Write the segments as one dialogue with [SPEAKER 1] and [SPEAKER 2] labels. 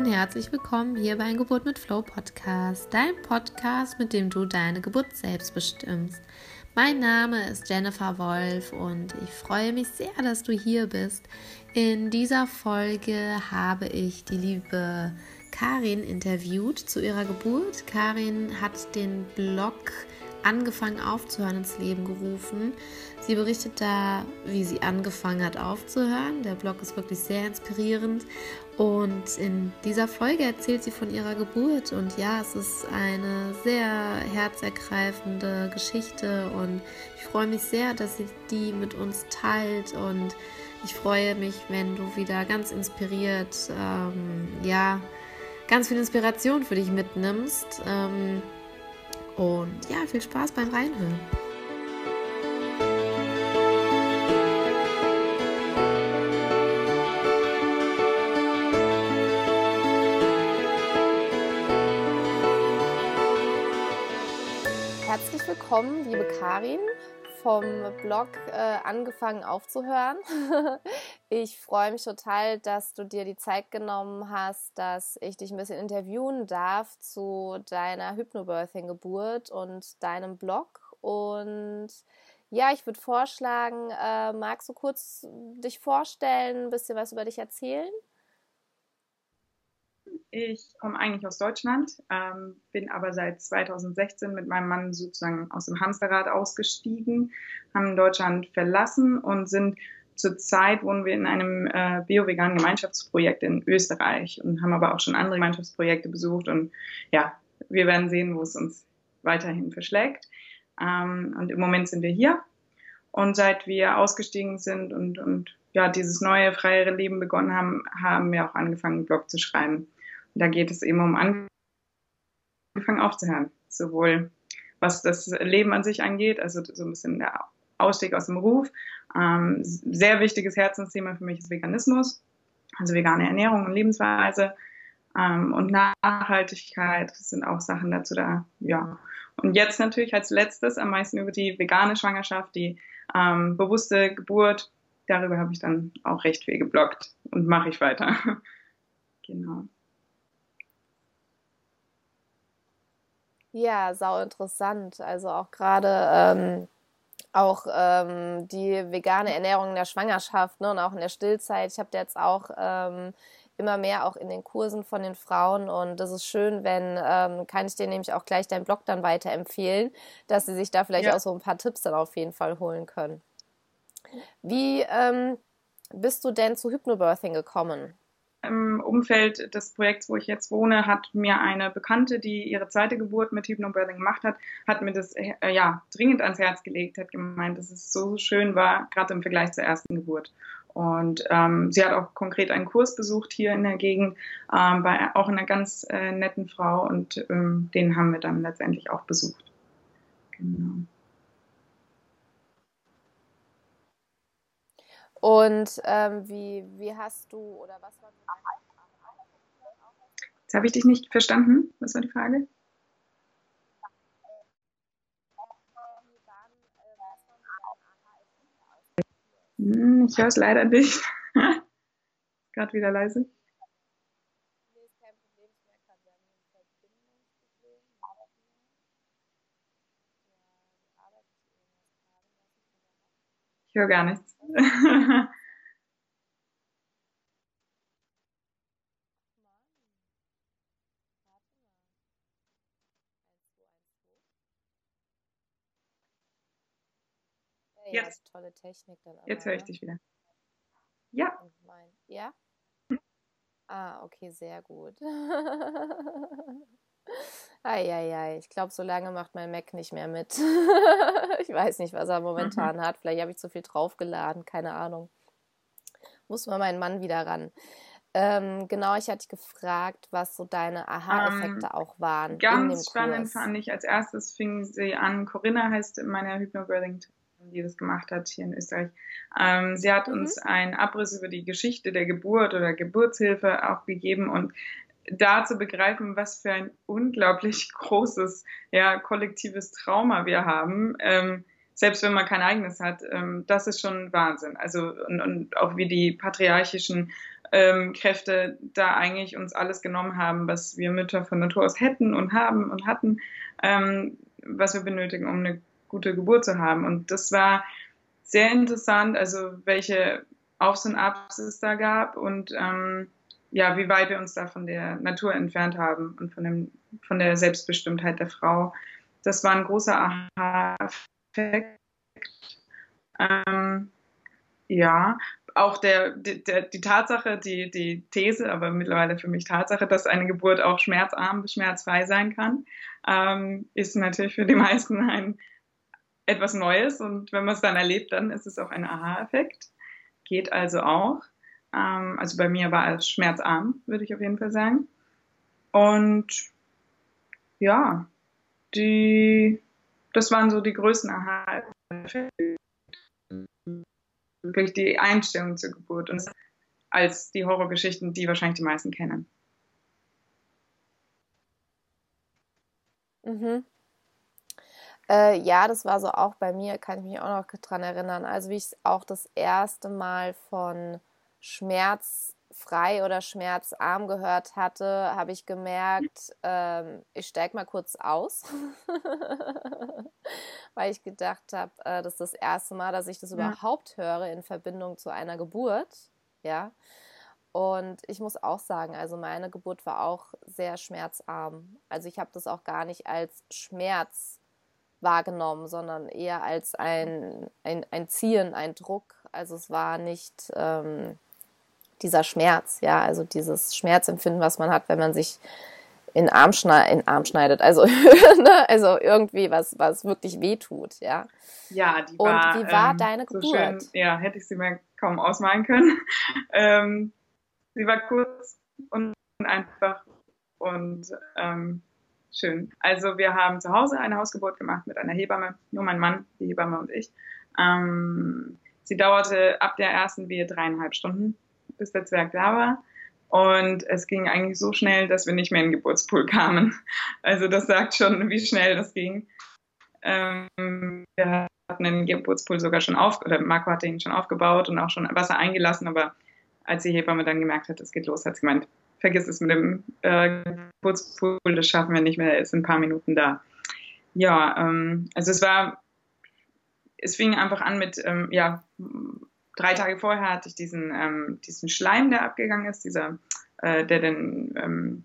[SPEAKER 1] und herzlich willkommen hier bei Geburt mit Flow Podcast, dein Podcast, mit dem du deine Geburt selbst bestimmst. Mein Name ist Jennifer Wolf und ich freue mich sehr, dass du hier bist. In dieser Folge habe ich die liebe Karin interviewt zu ihrer Geburt. Karin hat den Blog angefangen aufzuhören ins Leben gerufen. Sie berichtet da, wie sie angefangen hat aufzuhören. Der Blog ist wirklich sehr inspirierend. Und in dieser Folge erzählt sie von ihrer Geburt. Und ja, es ist eine sehr herzergreifende Geschichte. Und ich freue mich sehr, dass sie die mit uns teilt. Und ich freue mich, wenn du wieder ganz inspiriert, ähm, ja, ganz viel Inspiration für dich mitnimmst. Ähm, und ja, viel Spaß beim Reinhören. Willkommen, liebe Karin vom Blog äh, angefangen aufzuhören. ich freue mich total, dass du dir die Zeit genommen hast, dass ich dich ein bisschen interviewen darf zu deiner Hypnobirthing-Geburt und deinem Blog. Und ja, ich würde vorschlagen, äh, magst du kurz dich vorstellen, ein bisschen was über dich erzählen?
[SPEAKER 2] Ich komme eigentlich aus Deutschland, ähm, bin aber seit 2016 mit meinem Mann sozusagen aus dem Hamsterrad ausgestiegen, haben Deutschland verlassen und sind zurzeit wohnen wir in einem äh, bio-veganen Gemeinschaftsprojekt in Österreich und haben aber auch schon andere Gemeinschaftsprojekte besucht und ja, wir werden sehen, wo es uns weiterhin verschlägt. Ähm, und im Moment sind wir hier und seit wir ausgestiegen sind und, und ja, dieses neue, freiere Leben begonnen haben, haben wir auch angefangen, einen Blog zu schreiben da geht es eben um Anfang aufzuhören. Sowohl was das Leben an sich angeht, also so ein bisschen der Ausstieg aus dem Ruf. Ähm, sehr wichtiges Herzensthema für mich ist Veganismus, also vegane Ernährung und Lebensweise. Ähm, und Nachhaltigkeit, das sind auch Sachen dazu da, ja. Und jetzt natürlich als letztes am meisten über die vegane Schwangerschaft, die ähm, bewusste Geburt. Darüber habe ich dann auch recht viel geblockt und mache ich weiter. genau.
[SPEAKER 1] Ja, sau interessant. Also auch gerade ähm, auch ähm, die vegane Ernährung in der Schwangerschaft ne, und auch in der Stillzeit. Ich habe jetzt auch ähm, immer mehr auch in den Kursen von den Frauen und das ist schön, wenn, ähm, kann ich dir nämlich auch gleich deinen Blog dann weiterempfehlen, dass sie sich da vielleicht ja. auch so ein paar Tipps dann auf jeden Fall holen können. Wie ähm, bist du denn zu Hypnobirthing gekommen?
[SPEAKER 2] Im Umfeld des Projekts, wo ich jetzt wohne, hat mir eine Bekannte, die ihre zweite Geburt mit Hypnobirthing gemacht hat, hat mir das äh, ja dringend ans Herz gelegt, hat gemeint, dass es so schön war, gerade im Vergleich zur ersten Geburt. Und ähm, sie hat auch konkret einen Kurs besucht hier in der Gegend, ähm, bei auch einer ganz äh, netten Frau und ähm, den haben wir dann letztendlich auch besucht. Genau.
[SPEAKER 1] Und ähm, wie, wie hast du oder was war
[SPEAKER 2] Jetzt habe ich dich nicht verstanden. Was war die Frage? Hm, ich höre es leider nicht. Gerade wieder leise. Höre gar nichts.
[SPEAKER 1] Ja, Jetzt. tolle Technik dann. Aber,
[SPEAKER 2] Jetzt höre ich dich wieder. Ja.
[SPEAKER 1] Ja? Ah, okay, sehr gut. Eieiei, ich glaube, so lange macht mein Mac nicht mehr mit. ich weiß nicht, was er momentan mhm. hat. Vielleicht habe ich zu viel draufgeladen, keine Ahnung. Muss mal meinen Mann wieder ran. Ähm, genau, ich hatte gefragt, was so deine Aha-Effekte ähm, auch waren.
[SPEAKER 2] Ganz spannend fand ich, als erstes fing sie an, Corinna heißt meine Hypnobirthing die das gemacht hat hier in Österreich. Ähm, sie hat mhm. uns einen Abriss über die Geschichte der Geburt oder Geburtshilfe auch gegeben und da zu begreifen, was für ein unglaublich großes, ja, kollektives Trauma wir haben, ähm, selbst wenn man kein eigenes hat, ähm, das ist schon Wahnsinn. Also und, und auch wie die patriarchischen ähm, Kräfte da eigentlich uns alles genommen haben, was wir Mütter von Natur aus hätten und haben und hatten, ähm, was wir benötigen, um eine gute Geburt zu haben. Und das war sehr interessant, also welche Aufs und Abs es da gab und ähm, ja, wie weit wir uns da von der Natur entfernt haben und von, dem, von der Selbstbestimmtheit der Frau. Das war ein großer Aha-Effekt. Ähm, ja, auch der, der, die Tatsache, die, die These, aber mittlerweile für mich Tatsache, dass eine Geburt auch schmerzarm, schmerzfrei sein kann, ähm, ist natürlich für die meisten ein etwas Neues und wenn man es dann erlebt, dann ist es auch ein Aha-Effekt. Geht also auch. Ähm, also bei mir war es schmerzarm, würde ich auf jeden Fall sagen. Und ja, die, das waren so die größten wirklich die Einstellung zur Geburt und als die Horrorgeschichten, die wahrscheinlich die meisten kennen.
[SPEAKER 1] Mhm. Äh, ja, das war so auch bei mir, kann ich mich auch noch dran erinnern. Also wie ich auch das erste Mal von schmerzfrei oder schmerzarm gehört hatte, habe ich gemerkt, ähm, ich steige mal kurz aus, weil ich gedacht habe, äh, das ist das erste Mal, dass ich das ja. überhaupt höre in Verbindung zu einer Geburt. Ja. Und ich muss auch sagen, also meine Geburt war auch sehr schmerzarm. Also ich habe das auch gar nicht als Schmerz wahrgenommen, sondern eher als ein, ein, ein Ziehen, ein Druck. Also es war nicht ähm, dieser Schmerz, ja, also dieses Schmerzempfinden, was man hat, wenn man sich in Arm, schneid, in Arm schneidet, also, ne? also irgendwie was, was wirklich wehtut, ja.
[SPEAKER 2] Ja, die
[SPEAKER 1] war, Und wie war ähm, deine Geburt? So schön,
[SPEAKER 2] ja, hätte ich sie mir kaum ausmalen können. ähm, sie war kurz und einfach und ähm, schön. Also wir haben zu Hause eine Hausgeburt gemacht mit einer Hebamme, nur mein Mann, die Hebamme und ich. Ähm, sie dauerte ab der ersten Wehe dreieinhalb Stunden bis der Zwerg da war. Und es ging eigentlich so schnell, dass wir nicht mehr in den Geburtspool kamen. Also das sagt schon, wie schnell das ging. Ähm, wir hatten den Geburtspool sogar schon auf, oder Marco hatte ihn schon aufgebaut und auch schon Wasser eingelassen, aber als die Hebamme dann gemerkt hat, es geht los, hat sie gemeint, vergiss es mit dem äh, Geburtspool, das schaffen wir nicht mehr, er ist in ein paar Minuten da. Ja, ähm, also es war, es fing einfach an mit, ähm, ja, drei Tage vorher hatte ich diesen, ähm, diesen Schleim, der abgegangen ist, dieser, äh, der den ähm,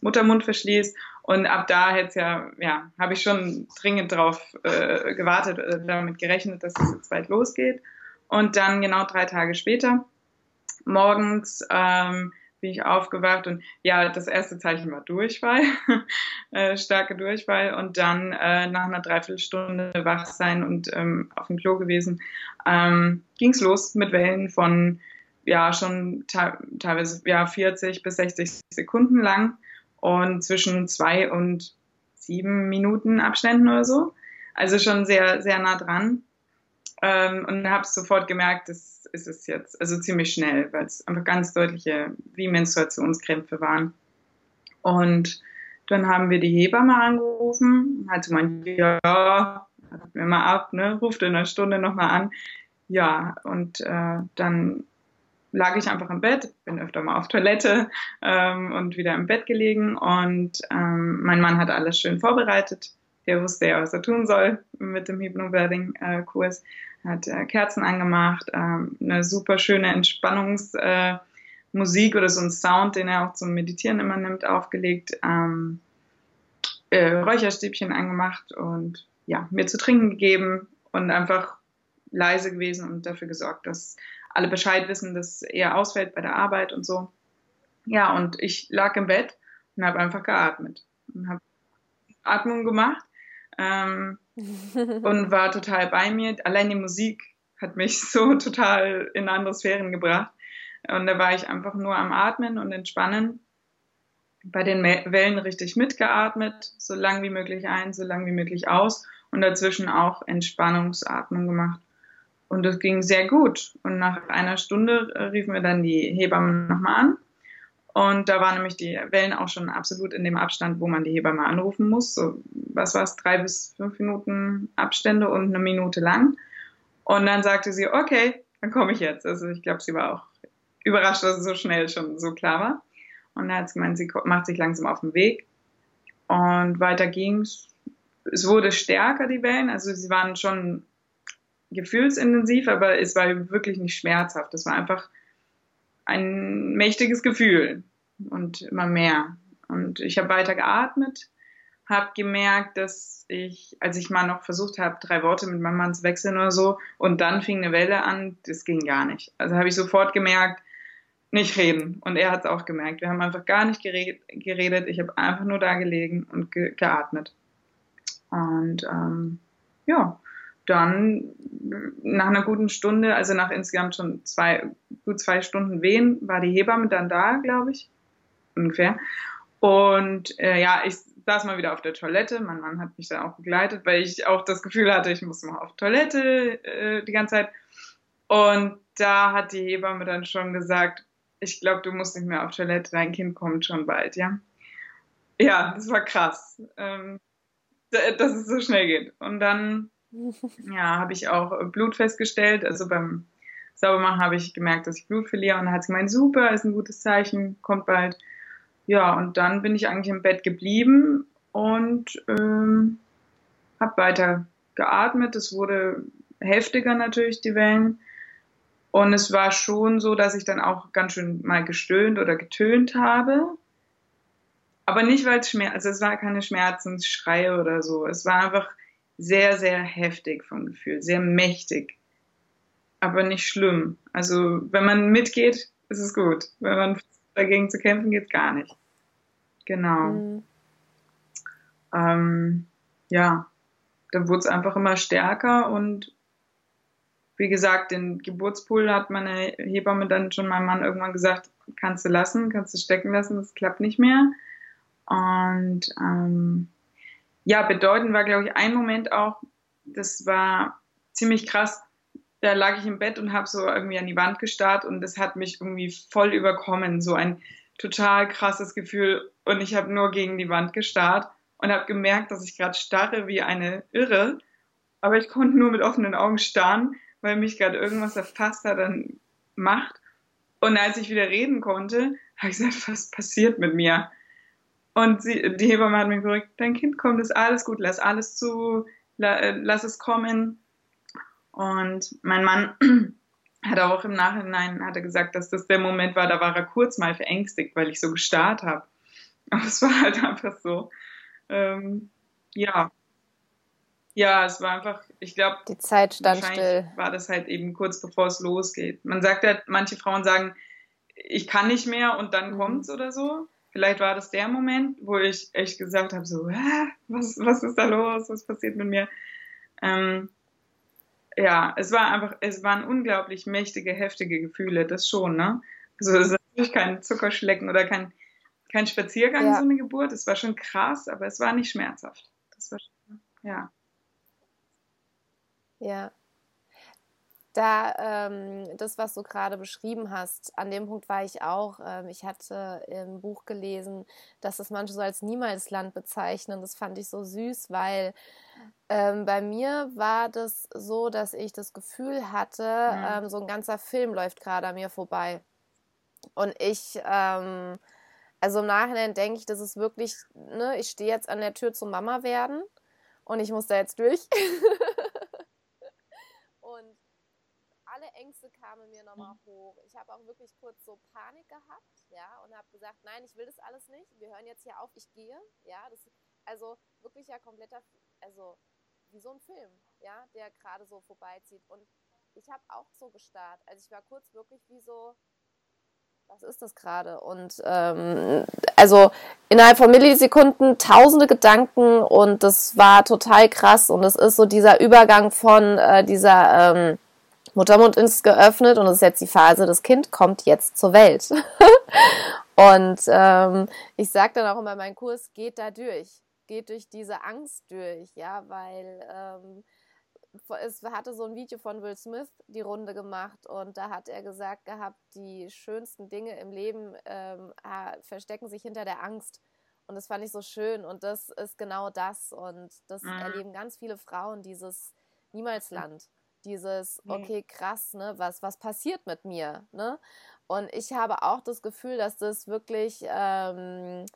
[SPEAKER 2] Muttermund verschließt. Und ab da hätte ja, ja, habe ich schon dringend darauf äh, gewartet, damit gerechnet, dass es jetzt bald losgeht. Und dann genau drei Tage später, morgens, ähm, bin ich aufgewacht und ja, das erste Zeichen war Durchfall, äh, starke Durchfall und dann äh, nach einer Dreiviertelstunde wach sein und ähm, auf dem Klo gewesen, ähm, ging es los mit Wellen von ja schon teilweise ja 40 bis 60 Sekunden lang und zwischen zwei und sieben Minuten Abständen oder so. Also schon sehr, sehr nah dran. Ähm, und habe sofort gemerkt, das ist es jetzt. Also ziemlich schnell, weil es einfach ganz deutliche wie Menstruationskrämpfe waren. Und dann haben wir die Hebamme angerufen, hat gemeint, ja, warten wir mal ab, ne, ruft in einer Stunde nochmal an. Ja, und äh, dann lag ich einfach im Bett, bin öfter mal auf Toilette ähm, und wieder im Bett gelegen und ähm, mein Mann hat alles schön vorbereitet der wusste ja, was er tun soll mit dem Hypnobirthing-Kurs. Hat äh, Kerzen angemacht, ähm, eine super schöne Entspannungsmusik äh, oder so ein Sound, den er auch zum Meditieren immer nimmt, aufgelegt, ähm, äh, Räucherstäbchen angemacht und ja, mir zu trinken gegeben und einfach leise gewesen und dafür gesorgt, dass alle Bescheid wissen, dass er ausfällt bei der Arbeit und so. Ja, und ich lag im Bett und habe einfach geatmet und habe Atmung gemacht ähm, und war total bei mir. Allein die Musik hat mich so total in andere Sphären gebracht. Und da war ich einfach nur am Atmen und Entspannen. Bei den Wellen richtig mitgeatmet, so lang wie möglich ein, so lang wie möglich aus und dazwischen auch Entspannungsatmung gemacht. Und das ging sehr gut. Und nach einer Stunde riefen wir dann die Hebamme nochmal an und da waren nämlich die Wellen auch schon absolut in dem Abstand, wo man die Hebamme anrufen muss. So, was war es, drei bis fünf Minuten Abstände und eine Minute lang. Und dann sagte sie, okay, dann komme ich jetzt. Also ich glaube, sie war auch überrascht, dass es so schnell schon so klar war. Und dann hat sie gemeint, sie macht sich langsam auf den Weg. Und weiter ging's. Es wurde stärker, die Wellen. Also sie waren schon gefühlsintensiv, aber es war wirklich nicht schmerzhaft. Es war einfach ein mächtiges Gefühl und immer mehr. Und ich habe weiter geatmet, habe gemerkt, dass ich, als ich mal noch versucht habe, drei Worte mit meinem Mann zu wechseln oder so, und dann fing eine Welle an, das ging gar nicht. Also habe ich sofort gemerkt, nicht reden. Und er hat es auch gemerkt. Wir haben einfach gar nicht geredet. Ich habe einfach nur da gelegen und ge geatmet. Und ähm, ja, dann nach einer guten Stunde, also nach insgesamt schon zwei, gut zwei Stunden Wehen, war die Hebamme dann da, glaube ich, ungefähr. Und äh, ja, ich saß mal wieder auf der Toilette. Mein Mann hat mich dann auch begleitet, weil ich auch das Gefühl hatte, ich muss mal auf Toilette äh, die ganze Zeit. Und da hat die Hebamme dann schon gesagt, ich glaube, du musst nicht mehr auf Toilette, dein Kind kommt schon bald, ja. Ja, das war krass, ähm, dass es so schnell geht. Und dann ja, habe ich auch Blut festgestellt. Also beim Saubermachen habe ich gemerkt, dass ich Blut verliere. Und dann hat sie gemeint, super, ist ein gutes Zeichen, kommt bald. Ja, und dann bin ich eigentlich im Bett geblieben und ähm, habe weiter geatmet. Es wurde heftiger natürlich, die Wellen. Und es war schon so, dass ich dann auch ganz schön mal gestöhnt oder getönt habe. Aber nicht, weil es Schmerz, also es war keine Schmerzensschreie oder so. Es war einfach sehr, sehr heftig vom Gefühl, sehr mächtig, aber nicht schlimm. Also wenn man mitgeht, ist es gut. Wenn man dagegen zu kämpfen geht, gar nicht. Genau. Mhm. Ähm, ja, dann wurde es einfach immer stärker und wie gesagt, den Geburtspool hat meine Hebamme dann schon meinem Mann irgendwann gesagt, kannst du lassen, kannst du stecken lassen, das klappt nicht mehr. Und ähm, ja, bedeutend war, glaube ich, ein Moment auch, das war ziemlich krass. Da lag ich im Bett und habe so irgendwie an die Wand gestarrt und das hat mich irgendwie voll überkommen. So ein total krasses Gefühl. Und ich habe nur gegen die Wand gestarrt und habe gemerkt, dass ich gerade starre wie eine Irre. Aber ich konnte nur mit offenen Augen starren, weil mich gerade irgendwas erfasst hat an Macht. Und als ich wieder reden konnte, habe ich gesagt, was passiert mit mir? Und sie, die Hebamme hat mir gesagt, dein Kind kommt, ist alles gut, lass alles zu, äh, lass es kommen. Und mein Mann hat auch im Nachhinein hat er gesagt, dass das der Moment war, da war er kurz mal verängstigt, weil ich so gestarrt habe. Aber es war halt einfach so. Ähm, ja. Ja, es war einfach, ich glaube,
[SPEAKER 1] die Zeit stand still.
[SPEAKER 2] War das halt eben kurz bevor es losgeht. Man sagt ja, manche Frauen sagen, ich kann nicht mehr und dann mhm. kommt's oder so. Vielleicht war das der Moment, wo ich echt gesagt habe, so, was, was ist da los, was passiert mit mir? Ähm, ja, es war einfach, es waren unglaublich mächtige, heftige Gefühle, das schon, ne? Also es ist natürlich kein Zuckerschlecken oder kein, kein Spaziergang, ja. so eine Geburt. Es war schon krass, aber es war nicht schmerzhaft. Das war schon, ja.
[SPEAKER 1] Ja, da ähm, das, was du gerade beschrieben hast, an dem Punkt war ich auch. Ähm, ich hatte im Buch gelesen, dass es manche so als Niemalsland bezeichnen. Das fand ich so süß, weil ähm, bei mir war das so, dass ich das Gefühl hatte, mhm. ähm, so ein ganzer Film läuft gerade an mir vorbei. Und ich, ähm, also im Nachhinein denke ich, das ist wirklich, ne, ich stehe jetzt an der Tür zum Mama werden und ich muss da jetzt durch. und alle Ängste kamen mir nochmal mhm. hoch. Ich habe auch wirklich kurz so Panik gehabt, ja, und habe gesagt, nein, ich will das alles nicht. Wir hören jetzt hier auf, ich gehe, ja. Das, also wirklich ja kompletter, also wie so ein Film, ja, der gerade so vorbeizieht. Und ich habe auch so gestarrt. Also ich war kurz wirklich wie so, was ist das gerade? Und ähm, also innerhalb von Millisekunden tausende Gedanken und das war total krass. Und es ist so dieser Übergang von äh, dieser ähm, Muttermund ist geöffnet und es ist jetzt die Phase, das Kind kommt jetzt zur Welt. und ähm, ich sage dann auch immer, mein Kurs geht da durch, geht durch diese Angst durch, ja, weil ähm, es hatte so ein Video von Will Smith die Runde gemacht und da hat er gesagt gehabt, die schönsten Dinge im Leben ähm, verstecken sich hinter der Angst. Und das fand ich so schön und das ist genau das und das mhm. erleben ganz viele Frauen, dieses Niemalsland. Dieses, okay, krass, ne, was, was passiert mit mir, ne? Und ich habe auch das Gefühl, dass das wirklich ähm,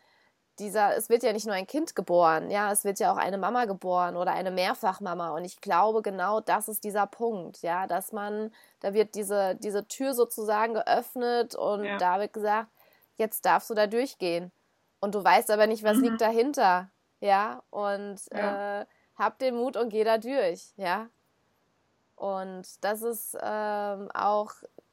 [SPEAKER 1] dieser, es wird ja nicht nur ein Kind geboren, ja, es wird ja auch eine Mama geboren oder eine Mehrfachmama. Und ich glaube, genau das ist dieser Punkt, ja, dass man, da wird diese, diese Tür sozusagen geöffnet und ja. da wird gesagt, jetzt darfst du da durchgehen. Und du weißt aber nicht, was mhm. liegt dahinter, ja, und ja. Äh, hab den Mut und geh da durch, ja. Und das ist ähm, auch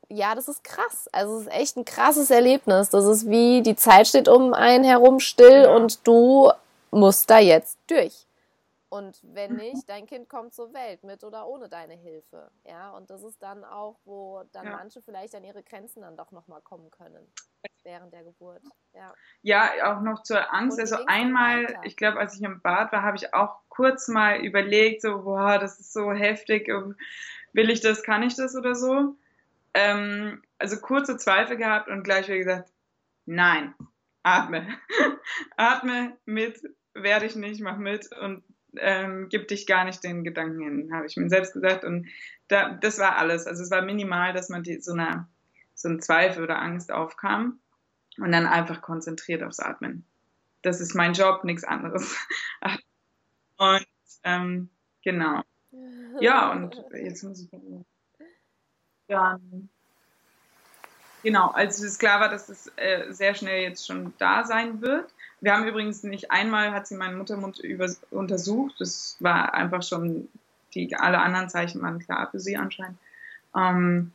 [SPEAKER 1] ja, das ist krass. Also es ist echt ein krasses Erlebnis. Das ist wie die Zeit steht um einen herum still ja. und du musst da jetzt durch. Und wenn mhm. nicht, dein Kind kommt zur Welt mit oder ohne deine Hilfe. Ja, und das ist dann auch, wo dann ja. manche vielleicht an ihre Grenzen dann doch nochmal kommen können während der Geburt. Ja,
[SPEAKER 2] ja auch noch zur Angst. Also einmal, ich glaube, als ich im Bad war, habe ich auch kurz mal überlegt, so, boah, das ist so heftig, will ich das, kann ich das oder so. Ähm, also kurze Zweifel gehabt und gleich wieder gesagt, nein, atme. atme mit, werde ich nicht, mach mit und ähm, gib dich gar nicht den Gedanken hin, habe ich mir selbst gesagt. Und da, das war alles. Also es war minimal, dass man die, so, eine, so ein Zweifel oder Angst aufkam und dann einfach konzentriert aufs Atmen. Das ist mein Job, nichts anderes. und ähm, genau. Ja, und jetzt muss ich dann, genau, als es klar war, dass es äh, sehr schnell jetzt schon da sein wird. Wir haben übrigens nicht einmal, hat sie meinen Muttermund über, untersucht. Das war einfach schon, die, alle anderen Zeichen waren klar für sie anscheinend. Ähm,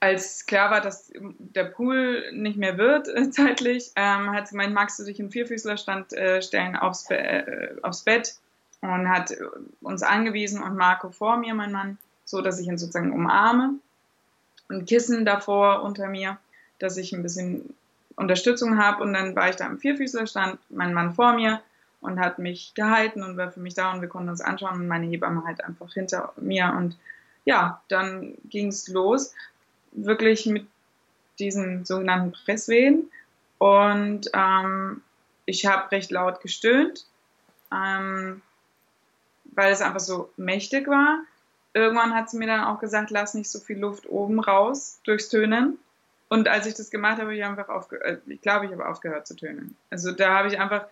[SPEAKER 2] als klar war, dass der Pool nicht mehr wird äh, zeitlich, ähm, hat sie gemeint, magst du dich in Vierfüßlerstand äh, stellen aufs, Be äh, aufs Bett und hat uns angewiesen und Marco vor mir, mein Mann, so dass ich ihn sozusagen umarme. Ein Kissen davor unter mir, dass ich ein bisschen Unterstützung habe. Und dann war ich da im Vierfüßlerstand, mein Mann vor mir und hat mich gehalten und war für mich da und wir konnten uns anschauen und meine Hebamme halt einfach hinter mir. Und ja, dann ging es los, wirklich mit diesen sogenannten Presswehen. Und ähm, ich habe recht laut gestöhnt, ähm, weil es einfach so mächtig war irgendwann hat sie mir dann auch gesagt, lass nicht so viel Luft oben raus durchs Tönen. Und als ich das gemacht habe, habe ich einfach aufgehört, äh, ich glaube, ich habe aufgehört zu tönen. Also da habe ich einfach,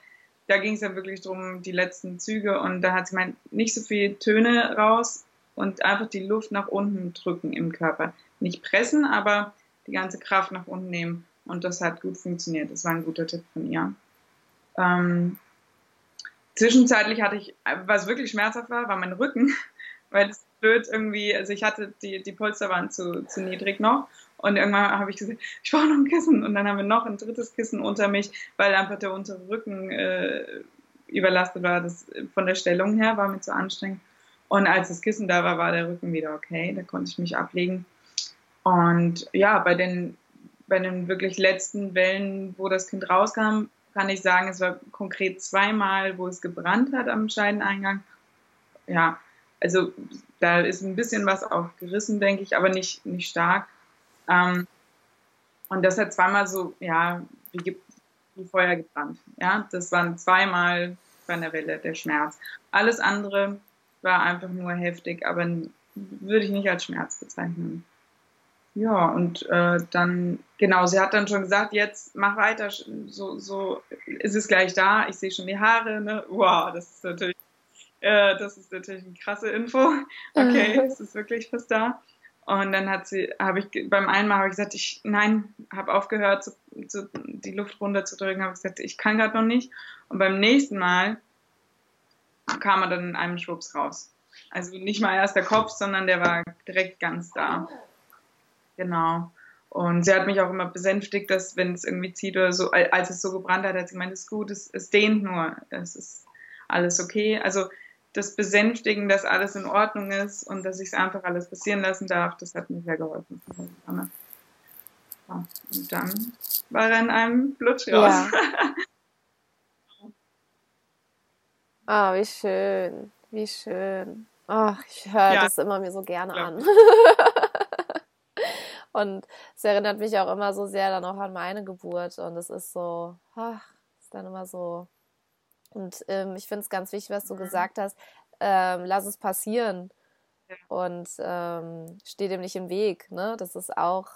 [SPEAKER 2] da ging es ja wirklich darum, die letzten Züge und da hat sie gemeint, nicht so viel Töne raus und einfach die Luft nach unten drücken im Körper. Nicht pressen, aber die ganze Kraft nach unten nehmen. Und das hat gut funktioniert. Das war ein guter Tipp von ihr. Ähm, zwischenzeitlich hatte ich, was wirklich schmerzhaft war, war mein Rücken, weil es blöd irgendwie, also ich hatte die, die Polster waren zu, zu niedrig noch und irgendwann habe ich gesagt, ich brauche noch ein Kissen und dann haben wir noch ein drittes Kissen unter mich, weil einfach der untere Rücken äh, überlastet war. Das von der Stellung her war mir zu anstrengend. Und als das Kissen da war, war der Rücken wieder okay. Da konnte ich mich ablegen. Und ja, bei den, bei den wirklich letzten Wellen, wo das Kind rauskam, kann ich sagen, es war konkret zweimal, wo es gebrannt hat am Scheideneingang. Ja, also da ist ein bisschen was auch gerissen, denke ich, aber nicht, nicht stark. Ähm, und das hat zweimal so, ja, wie, wie Feuer gebrannt. Ja, das waren zweimal bei einer Welle der Schmerz. Alles andere war einfach nur heftig, aber würde ich nicht als Schmerz bezeichnen. Ja, und äh, dann, genau, sie hat dann schon gesagt, jetzt mach weiter, so, so ist es gleich da, ich sehe schon die Haare, ne? Wow, das ist natürlich äh, das ist natürlich eine krasse Info. Okay, es ist wirklich fast da. Und dann hat sie, habe ich beim einen Mal habe ich gesagt, ich nein, habe aufgehört, zu, zu, die Luft runterzudrücken, habe gesagt, ich kann gerade noch nicht. Und beim nächsten Mal kam er dann in einem Schwupps raus. Also nicht mal erst der Kopf, sondern der war direkt ganz da. Genau. Und sie hat mich auch immer besänftigt, dass wenn es irgendwie zieht oder so, als es so gebrannt hat, hat sie gemeint, es ist gut, es, es dehnt nur, es ist alles okay. Also das Besänftigen, dass alles in Ordnung ist und dass ich es einfach alles passieren lassen darf, das hat mir sehr geholfen. Und dann war er in einem Blutsch raus. Ja.
[SPEAKER 1] oh, wie schön, wie schön. Oh, ich höre ja. das immer mir so gerne ja. an. und es erinnert mich auch immer so sehr dann auch an meine Geburt und es ist so, ach, ist dann immer so und ähm, ich finde es ganz wichtig, was du mhm. gesagt hast. Ähm, lass es passieren. Ja. Und ähm, steh dem nicht im Weg. Ne? Das ist auch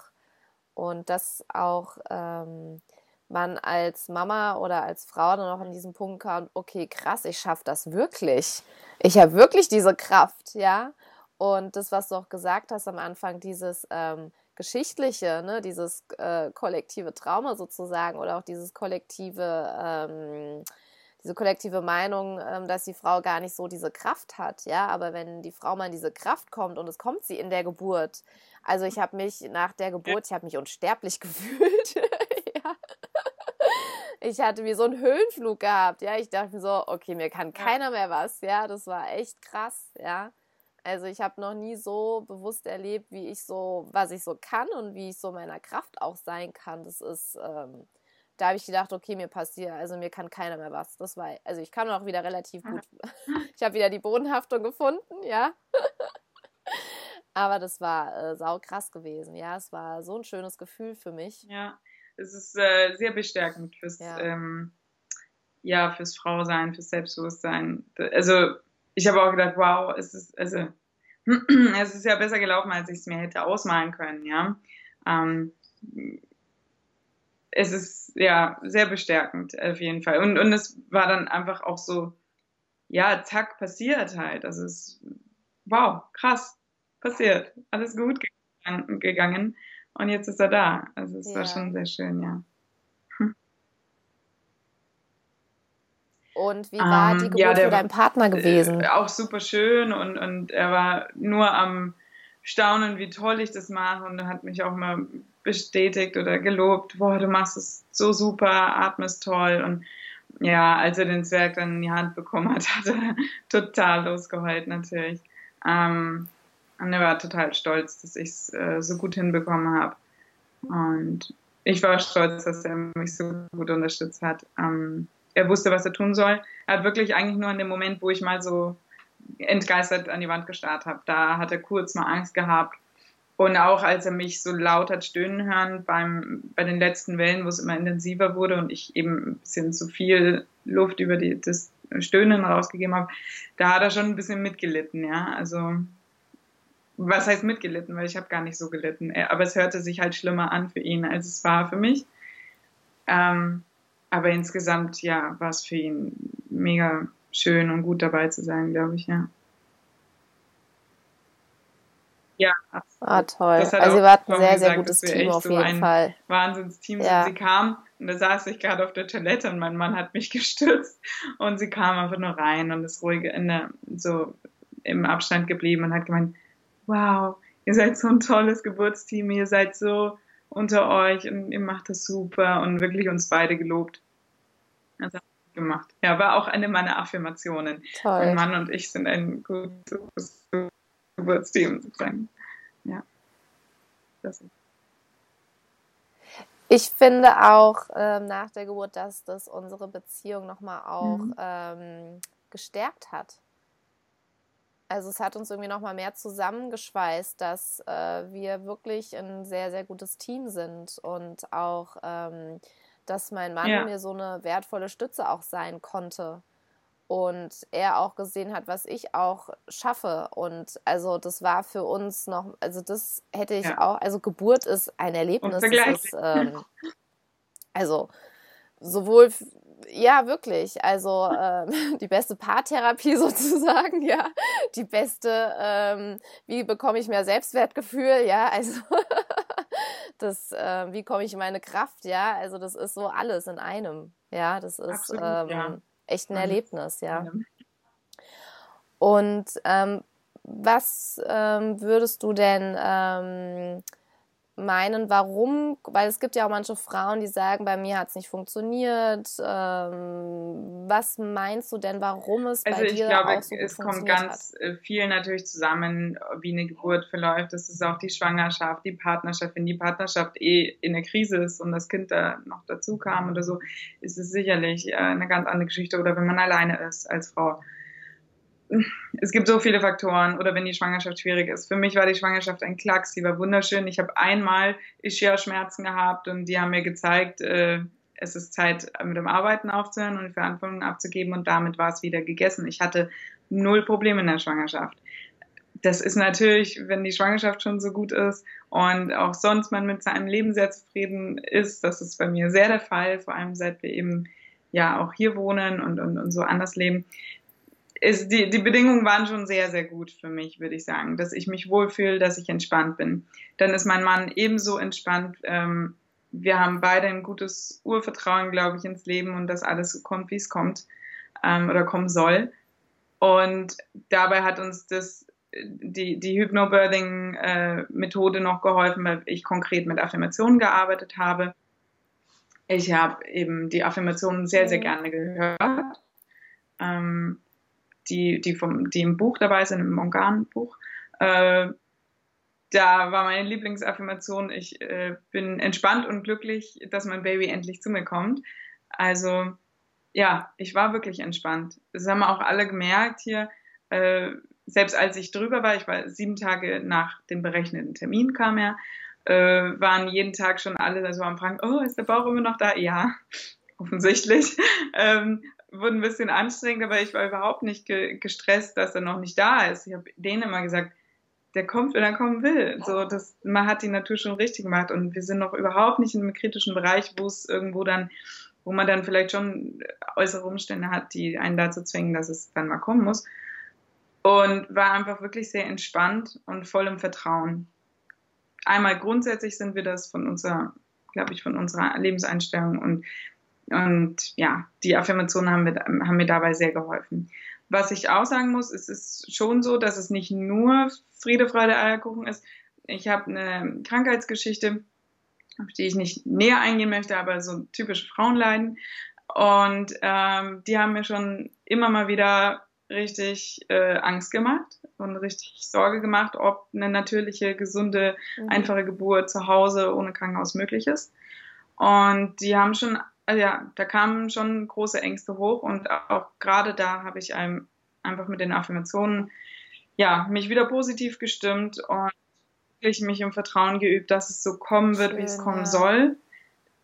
[SPEAKER 1] Und dass auch ähm, man als Mama oder als Frau dann auch an diesen Punkt kam, okay, krass, ich schaffe das wirklich. Ich habe wirklich diese Kraft, ja. Und das, was du auch gesagt hast am Anfang, dieses ähm, Geschichtliche, ne, dieses äh, kollektive Trauma sozusagen oder auch dieses kollektive, ähm, diese kollektive Meinung, ähm, dass die Frau gar nicht so diese Kraft hat, ja, aber wenn die Frau mal in diese Kraft kommt und es kommt sie in der Geburt, also ich habe mich nach der Geburt, ich habe mich unsterblich gefühlt, ja. Ich hatte wie so einen Höhenflug gehabt, ja, ich dachte mir so, okay, mir kann keiner mehr was, ja, das war echt krass, ja. Also ich habe noch nie so bewusst erlebt, wie ich so, was ich so kann und wie ich so meiner Kraft auch sein kann. Das ist, ähm, da habe ich gedacht, okay, mir passiert, also mir kann keiner mehr was. Das war, also ich kann auch wieder relativ gut. ich habe wieder die Bodenhaftung gefunden, ja. Aber das war äh, sau krass gewesen, ja. Es war so ein schönes Gefühl für mich.
[SPEAKER 2] Ja, es ist äh, sehr bestärkend fürs, ja. Ähm, ja, fürs Frausein, fürs Selbstbewusstsein. Also ich habe auch gedacht, wow, es ist, also, es ist ja besser gelaufen, als ich es mir hätte ausmalen können, ja. Ähm, es ist ja sehr bestärkend auf jeden Fall. Und, und es war dann einfach auch so, ja, zack, passiert halt. Also es, wow, krass, passiert. Alles gut gegangen. Und jetzt ist er da. Also es ja. war schon sehr schön, ja.
[SPEAKER 1] Und wie war ähm, die Geburt ja, für deinen Partner gewesen?
[SPEAKER 2] Äh, auch super schön und, und er war nur am Staunen, wie toll ich das mache und hat mich auch mal bestätigt oder gelobt, boah, du machst es so super, atmest toll und ja, als er den Zwerg dann in die Hand bekommen hat, hat er total losgeheult natürlich. Ähm, er war total stolz, dass ich es äh, so gut hinbekommen habe. Und ich war stolz, dass er mich so gut unterstützt hat. Ähm, er wusste, was er tun soll. Er hat wirklich eigentlich nur in dem Moment, wo ich mal so entgeistert an die Wand gestarrt habe, da hat er kurz mal Angst gehabt. Und auch als er mich so laut hat stöhnen hören beim, bei den letzten Wellen, wo es immer intensiver wurde und ich eben ein bisschen zu viel Luft über die, das Stöhnen rausgegeben habe, da hat er schon ein bisschen mitgelitten, ja. Also, was heißt mitgelitten? Weil ich habe gar nicht so gelitten. Aber es hörte sich halt schlimmer an für ihn, als es war für mich. Ähm, aber insgesamt, ja, war es für ihn mega schön und gut dabei zu sein, glaube ich, ja.
[SPEAKER 1] Ja, Ah, toll. Also, ihr wart ein sehr, sehr gutes Team auf jeden so ein Fall.
[SPEAKER 2] Wahnsinnsteam ja. Sie kam und da saß ich gerade auf der Toilette und mein Mann hat mich gestützt und sie kam einfach nur rein und ist ruhig in der, so im Abstand geblieben und hat gemeint, wow, ihr seid so ein tolles Geburtsteam, ihr seid so unter euch und ihr macht das super und wirklich uns beide gelobt. Das hat gemacht. Ja, war auch eine meiner Affirmationen. Toll. Mein Mann und ich sind ein gutes Geburtsteam sozusagen. Ja. Das ist.
[SPEAKER 1] Ich finde auch ähm, nach der Geburt, dass das unsere Beziehung nochmal auch mhm. ähm, gestärkt hat. Also es hat uns irgendwie nochmal mehr zusammengeschweißt, dass äh, wir wirklich ein sehr, sehr gutes Team sind und auch, ähm, dass mein Mann ja. mir so eine wertvolle Stütze auch sein konnte und er auch gesehen hat, was ich auch schaffe. Und also das war für uns noch, also das hätte ich ja. auch, also Geburt ist ein Erlebnis. Ist, ähm, also sowohl ja, wirklich. Also ähm, die beste Paartherapie sozusagen, ja. Die beste, ähm, wie bekomme ich mehr Selbstwertgefühl, ja. Also das, äh, wie komme ich in meine Kraft, ja. Also das ist so alles in einem, ja. Das ist Absolut, ähm, ja. echt ein Erlebnis, ja. Und ähm, was ähm, würdest du denn ähm, meinen, warum, weil es gibt ja auch manche Frauen, die sagen, bei mir hat es nicht funktioniert. Ähm, was meinst du denn, warum es also bei dir glaube, auch so
[SPEAKER 2] es kommt ganz
[SPEAKER 1] hat?
[SPEAKER 2] Äh, viel natürlich zusammen, wie eine Geburt verläuft. Das ist auch die Schwangerschaft, die Partnerschaft. Wenn die Partnerschaft eh in der Krise ist und das Kind da noch dazu kam oder so, ist es sicherlich äh, eine ganz andere Geschichte. Oder wenn man alleine ist als Frau es gibt so viele Faktoren oder wenn die Schwangerschaft schwierig ist. Für mich war die Schwangerschaft ein Klacks, sie war wunderschön. Ich habe einmal Ischia-Schmerzen gehabt und die haben mir gezeigt, äh, es ist Zeit, mit dem Arbeiten aufzuhören und die Verantwortung abzugeben und damit war es wieder gegessen. Ich hatte null Probleme in der Schwangerschaft. das ist natürlich, wenn die Schwangerschaft schon so gut ist und auch sonst man mit seinem Leben sehr zufrieden ist, das ist bei mir sehr der Fall, vor allem seit wir eben ja auch hier wohnen und, und, und so anders leben. Ist, die, die Bedingungen waren schon sehr, sehr gut für mich, würde ich sagen, dass ich mich wohlfühle, dass ich entspannt bin. Dann ist mein Mann ebenso entspannt. Ähm, wir haben beide ein gutes Urvertrauen, glaube ich, ins Leben und dass alles so kommt, wie es kommt ähm, oder kommen soll. Und dabei hat uns das die, die Hypnobirthing-Methode noch geholfen, weil ich konkret mit Affirmationen gearbeitet habe. Ich habe eben die Affirmationen sehr, sehr mhm. gerne gehört, ähm, die, die, vom, die im Buch dabei sind, im Organ-Buch. Äh, da war meine Lieblingsaffirmation, ich äh, bin entspannt und glücklich, dass mein Baby endlich zu mir kommt. Also ja, ich war wirklich entspannt. Das haben auch alle gemerkt hier. Äh, selbst als ich drüber war, ich war sieben Tage nach dem berechneten Termin kam er, äh, waren jeden Tag schon alle so am Fragen, oh, ist der Bauch immer noch da? Ja, offensichtlich. Ähm, wurde ein bisschen anstrengend, aber ich war überhaupt nicht ge gestresst, dass er noch nicht da ist. Ich habe denen immer gesagt, der kommt, wenn er kommen will. So, das, man hat die Natur schon richtig gemacht und wir sind noch überhaupt nicht in einem kritischen Bereich, wo es irgendwo dann, wo man dann vielleicht schon äußere Umstände hat, die einen dazu zwingen, dass es dann mal kommen muss und war einfach wirklich sehr entspannt und voll im Vertrauen. Einmal grundsätzlich sind wir das von unserer, glaube ich, von unserer Lebenseinstellung und, und ja, die Affirmationen haben mir, haben mir dabei sehr geholfen. Was ich auch sagen muss, es ist schon so, dass es nicht nur Friede, Freude, Eierkuchen ist. Ich habe eine Krankheitsgeschichte, auf die ich nicht näher eingehen möchte, aber so typische Frauenleiden. Und ähm, die haben mir schon immer mal wieder richtig äh, Angst gemacht und richtig Sorge gemacht, ob eine natürliche, gesunde, mhm. einfache Geburt zu Hause ohne Krankenhaus möglich ist. Und die haben schon, also ja, da kamen schon große Ängste hoch und auch gerade da habe ich einem einfach mit den Affirmationen, ja, mich wieder positiv gestimmt und wirklich mich im Vertrauen geübt, dass es so kommen wird, Schön, wie es kommen ja. soll,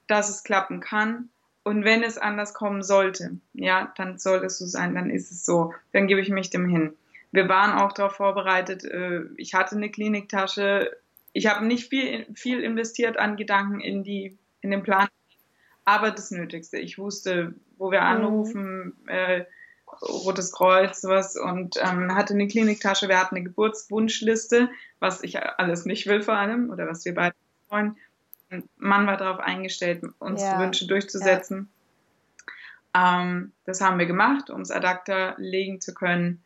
[SPEAKER 2] dass es klappen kann und wenn es anders kommen sollte, ja, dann soll es so sein, dann ist es so. Dann gebe ich mich dem hin. Wir waren auch darauf vorbereitet. Äh, ich hatte eine Kliniktasche. Ich habe nicht viel, viel investiert an Gedanken in, die, in den Plan, aber das Nötigste. Ich wusste, wo wir mhm. anrufen, äh, Rotes Kreuz, sowas und ähm, hatte eine Kliniktasche. Wir hatten eine Geburtswunschliste, was ich alles nicht will vor allem oder was wir beide wollen. Mann war darauf eingestellt, uns ja. Wünsche durchzusetzen. Ja. Ähm, das haben wir gemacht, um es Adapter legen zu können.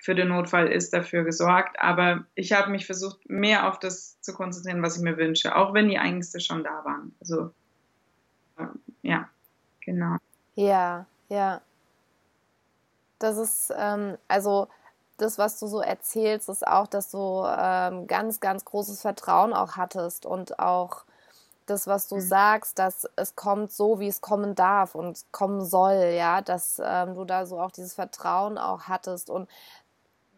[SPEAKER 2] Für den Notfall ist dafür gesorgt. Aber ich habe mich versucht, mehr auf das zu konzentrieren, was ich mir wünsche, auch wenn die Ängste schon da waren. Also, ja, genau.
[SPEAKER 1] Ja, ja. Das ist, ähm, also, das, was du so erzählst, ist auch, dass du ähm, ganz, ganz großes Vertrauen auch hattest und auch das, was du mhm. sagst, dass es kommt so, wie es kommen darf und kommen soll, ja, dass ähm, du da so auch dieses Vertrauen auch hattest und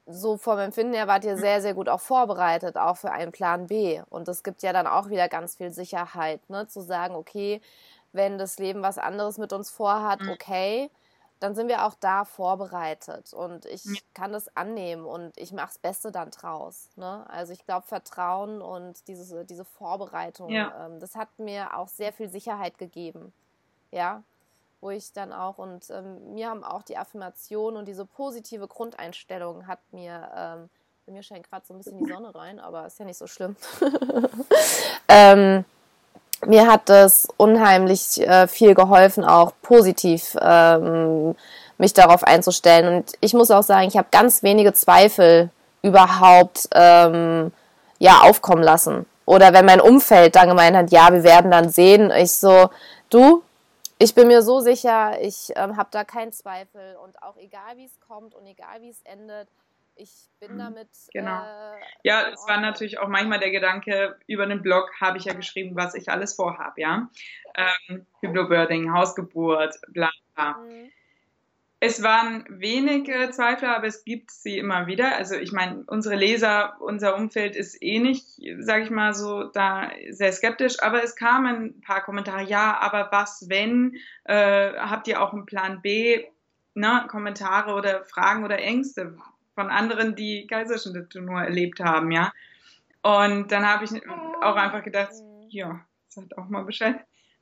[SPEAKER 1] so vom Empfinden her wart ihr mhm. sehr, sehr gut auch vorbereitet, auch für einen Plan B. Und es gibt ja dann auch wieder ganz viel Sicherheit, ne, zu sagen, okay, wenn das Leben was anderes mit uns vorhat, mhm. okay, dann sind wir auch da vorbereitet und ich ja. kann das annehmen und ich mache das Beste dann draus. Ne? Also ich glaube, Vertrauen und diese, diese Vorbereitung, ja. ähm, das hat mir auch sehr viel Sicherheit gegeben. Ja, wo ich dann auch und ähm, mir haben auch die Affirmation und diese positive Grundeinstellung hat mir, ähm, bei mir scheint gerade so ein bisschen die Sonne rein, aber ist ja nicht so schlimm. ähm, mir hat es unheimlich äh, viel geholfen, auch positiv ähm, mich darauf einzustellen. Und ich muss auch sagen, ich habe ganz wenige Zweifel überhaupt ähm, ja aufkommen lassen. Oder wenn mein Umfeld dann gemeint hat, ja, wir werden dann sehen, ich so, du, ich bin mir so sicher, ich ähm, habe da keinen Zweifel und auch egal wie es kommt und egal wie es endet, ich bin mhm, damit.
[SPEAKER 2] Genau. Äh, ja, es war natürlich auch manchmal der Gedanke, über den Blog habe ich ja geschrieben, was ich alles vorhabe, ja. Ähm, Hypnobirthing, Hausgeburt, bla bla. Mhm. Es waren wenige Zweifler, aber es gibt sie immer wieder. Also ich meine, unsere Leser, unser Umfeld ist eh nicht, sage ich mal so, da sehr skeptisch. Aber es kamen ein paar Kommentare, ja, aber was wenn? Äh, habt ihr auch einen Plan B? Ne, Kommentare oder Fragen oder Ängste? Von anderen, die Kaiserschnitte nur erlebt haben, ja. Und dann habe ich auch einfach gedacht, ja, sagt auch mal Bescheid.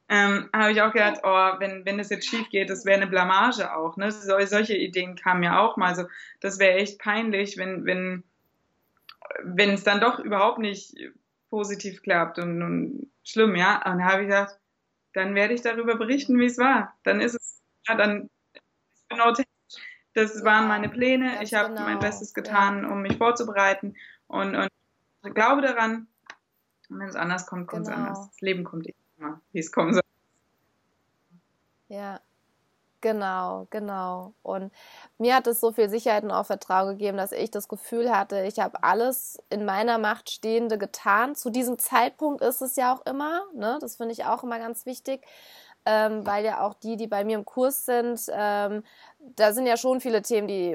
[SPEAKER 2] Ähm, habe ich auch gedacht, oh, wenn, wenn das jetzt schief geht, das wäre eine Blamage auch. Ne? So, solche Ideen kamen ja auch mal. So, das wäre echt peinlich, wenn, wenn, wenn es dann doch überhaupt nicht positiv klappt und, und schlimm, ja. Und da habe ich gedacht, dann werde ich darüber berichten, wie es war. Dann ist es, ja, dann genau das waren meine Pläne. Ich habe genau. mein Bestes getan, ja. um mich vorzubereiten und, und ich glaube daran. Und wenn es anders kommt, kommt es genau. anders. Das Leben kommt immer, wie es kommen soll.
[SPEAKER 1] Ja, Genau, genau. Und mir hat es so viel Sicherheit und auch Vertrauen gegeben, dass ich das Gefühl hatte, ich habe alles in meiner Macht Stehende getan. Zu diesem Zeitpunkt ist es ja auch immer, ne? das finde ich auch immer ganz wichtig ähm, weil ja auch die, die bei mir im Kurs sind, ähm, da sind ja schon viele Themen, die,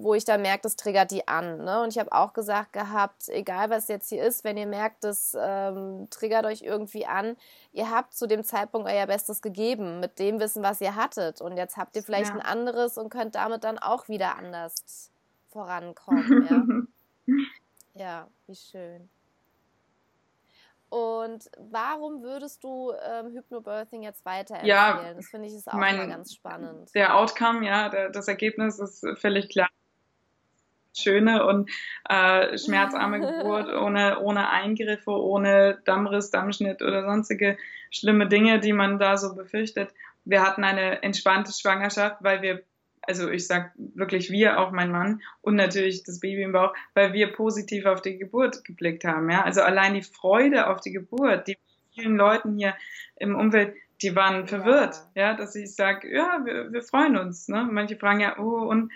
[SPEAKER 1] wo ich da merke, das triggert die an. Ne? Und ich habe auch gesagt gehabt, egal was jetzt hier ist, wenn ihr merkt, das ähm, triggert euch irgendwie an, ihr habt zu dem Zeitpunkt euer Bestes gegeben, mit dem Wissen, was ihr hattet. Und jetzt habt ihr vielleicht ja. ein anderes und könnt damit dann auch wieder anders vorankommen. ja? ja, wie schön. Und warum würdest du ähm, Hypnobirthing jetzt weiterempfehlen? Ja, das finde ich ist auch mein, immer ganz spannend.
[SPEAKER 2] Der Outcome, ja, der, das Ergebnis ist völlig klar. Schöne und äh, schmerzarme Geburt ohne, ohne Eingriffe, ohne Dammriss, Dammschnitt oder sonstige schlimme Dinge, die man da so befürchtet. Wir hatten eine entspannte Schwangerschaft, weil wir also ich sag wirklich wir, auch mein Mann und natürlich das Baby im Bauch, weil wir positiv auf die Geburt geblickt haben. Ja? Also allein die Freude auf die Geburt, die vielen Leuten hier im Umfeld, die waren verwirrt, ja, ja dass ich sage, ja, wir, wir freuen uns. Ne? Manche fragen ja, oh, und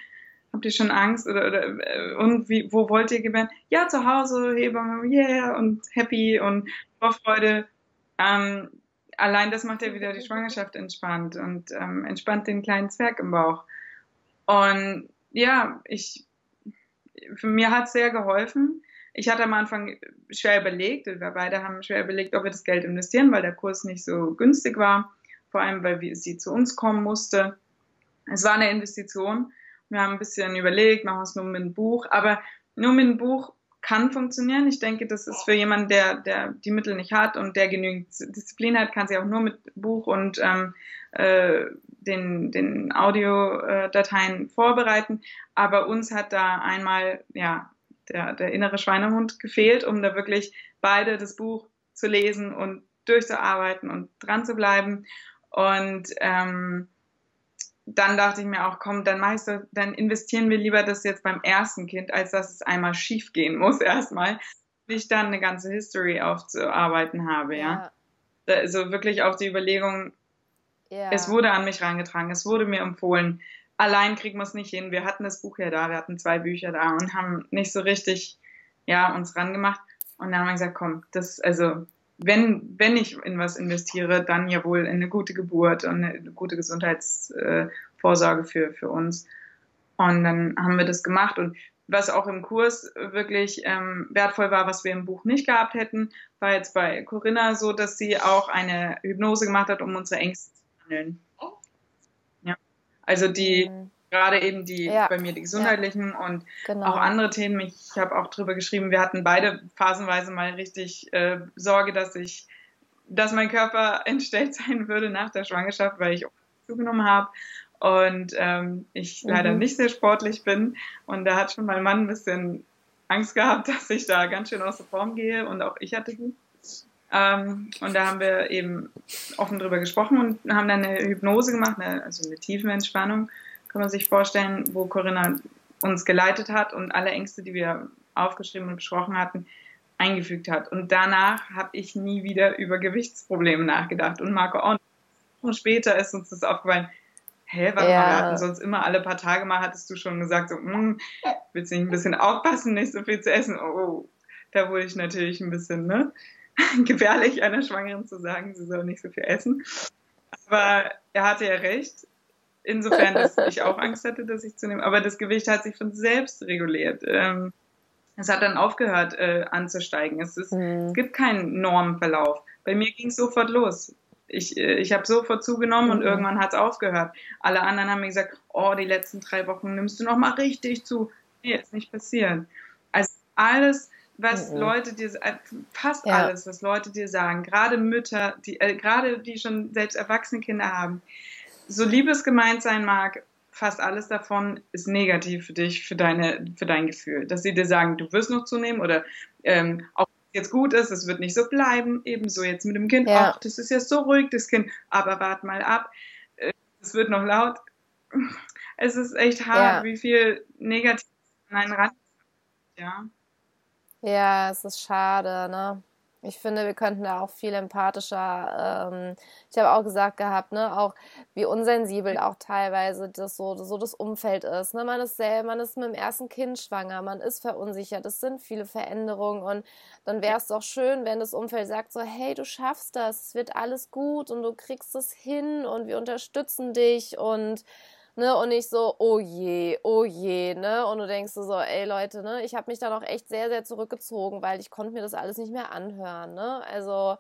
[SPEAKER 2] habt ihr schon Angst oder, oder äh, und wie, wo wollt ihr gebären? Ja, zu Hause, Hebamme, yeah, und happy und Vorfreude. Ähm, allein das macht ja wieder die Schwangerschaft entspannt und ähm, entspannt den kleinen Zwerg im Bauch. Und ja, ich, für mir hat es sehr geholfen. Ich hatte am Anfang schwer überlegt, wir beide haben schwer überlegt, ob wir das Geld investieren, weil der Kurs nicht so günstig war, vor allem weil sie zu uns kommen musste. Es war eine Investition. Wir haben ein bisschen überlegt, machen wir es nur mit einem Buch, aber nur mit einem Buch kann funktionieren. Ich denke, das ist für jemanden, der, der die Mittel nicht hat und der genügend Disziplin hat, kann sie auch nur mit Buch und ähm, äh, den, den Audiodateien vorbereiten. Aber uns hat da einmal ja der, der innere Schweinehund gefehlt, um da wirklich beide das Buch zu lesen und durchzuarbeiten und dran zu bleiben. Und ähm, dann dachte ich mir auch, komm, dann mach ich so, dann investieren wir lieber das jetzt beim ersten Kind, als dass es einmal schief gehen muss erstmal, bis ich dann eine ganze History aufzuarbeiten habe, ja. ja. Also wirklich auch die Überlegung, ja. es wurde an mich reingetragen, es wurde mir empfohlen. Allein kriegen wir es nicht hin. Wir hatten das Buch ja da, wir hatten zwei Bücher da und haben nicht so richtig, ja, uns rangemacht. Und dann haben wir gesagt, komm, das, also, wenn, wenn ich in was investiere, dann ja wohl in eine gute Geburt und eine gute Gesundheitsvorsorge für, für uns. Und dann haben wir das gemacht. Und was auch im Kurs wirklich ähm, wertvoll war, was wir im Buch nicht gehabt hätten, war jetzt bei Corinna so, dass sie auch eine Hypnose gemacht hat, um unsere Ängste zu handeln. Ja. Also die, mhm gerade eben die ja. bei mir die gesundheitlichen ja. und genau. auch andere Themen. Ich habe auch drüber geschrieben, wir hatten beide phasenweise mal richtig äh, Sorge, dass ich, dass mein Körper entstellt sein würde nach der Schwangerschaft, weil ich zugenommen habe und ähm, ich mhm. leider nicht sehr sportlich bin. Und da hat schon mein Mann ein bisschen Angst gehabt, dass ich da ganz schön aus der Form gehe und auch ich hatte die. Ähm, und da haben wir eben offen drüber gesprochen und haben dann eine Hypnose gemacht, eine, also eine Tiefenentspannung kann man sich vorstellen, wo Corinna uns geleitet hat und alle Ängste, die wir aufgeschrieben und besprochen hatten, eingefügt hat. Und danach habe ich nie wieder über Gewichtsprobleme nachgedacht. Und Marco auch. Und später ist uns das aufgefallen, hä, warte ja. wir hatten sonst immer alle paar Tage mal, hattest du schon gesagt, so, hm, willst du nicht ein bisschen aufpassen, nicht so viel zu essen? Oh, da wurde ich natürlich ein bisschen, ne, gefährlich, einer Schwangeren zu sagen, sie soll nicht so viel essen. Aber er hatte ja recht. Insofern, dass ich auch Angst hatte, dass ich zunehme. Aber das Gewicht hat sich von selbst reguliert. Ähm, es hat dann aufgehört äh, anzusteigen. Es, ist, mhm. es gibt keinen Normverlauf. Bei mir ging es sofort los. Ich, äh, ich habe sofort zugenommen mhm. und irgendwann hat es aufgehört. Alle anderen haben mir gesagt, oh, die letzten drei Wochen nimmst du noch mal richtig zu. Nee, ist nicht passiert. Also alles, was mhm. Leute dir, fast ja. alles, was Leute dir sagen, gerade Mütter, die, äh, gerade die schon selbst erwachsene Kinder haben, so lieb es gemeint sein mag, fast alles davon ist negativ für dich, für, deine, für dein Gefühl. Dass sie dir sagen, du wirst noch zunehmen oder ähm, auch jetzt gut ist, es wird nicht so bleiben, ebenso jetzt mit dem Kind, ja. ach, das ist jetzt so ruhig, das Kind, aber wart mal ab, äh, es wird noch laut. Es ist echt hart, ja. wie viel negativ an einen ran. Ja.
[SPEAKER 1] Ja, es ist schade, ne? Ich finde, wir könnten da auch viel empathischer. Ähm, ich habe auch gesagt gehabt, ne, auch wie unsensibel auch teilweise das so, so das Umfeld ist. Ne? Man ist selber, man ist mit dem ersten Kind schwanger, man ist verunsichert, es sind viele Veränderungen und dann wäre es doch schön, wenn das Umfeld sagt so, hey, du schaffst das, es wird alles gut und du kriegst es hin und wir unterstützen dich und ne, und nicht so, oh je, oh je, ne, und du denkst so, ey Leute, ne, ich habe mich dann auch echt sehr, sehr zurückgezogen, weil ich konnte mir das alles nicht mehr anhören, ne, also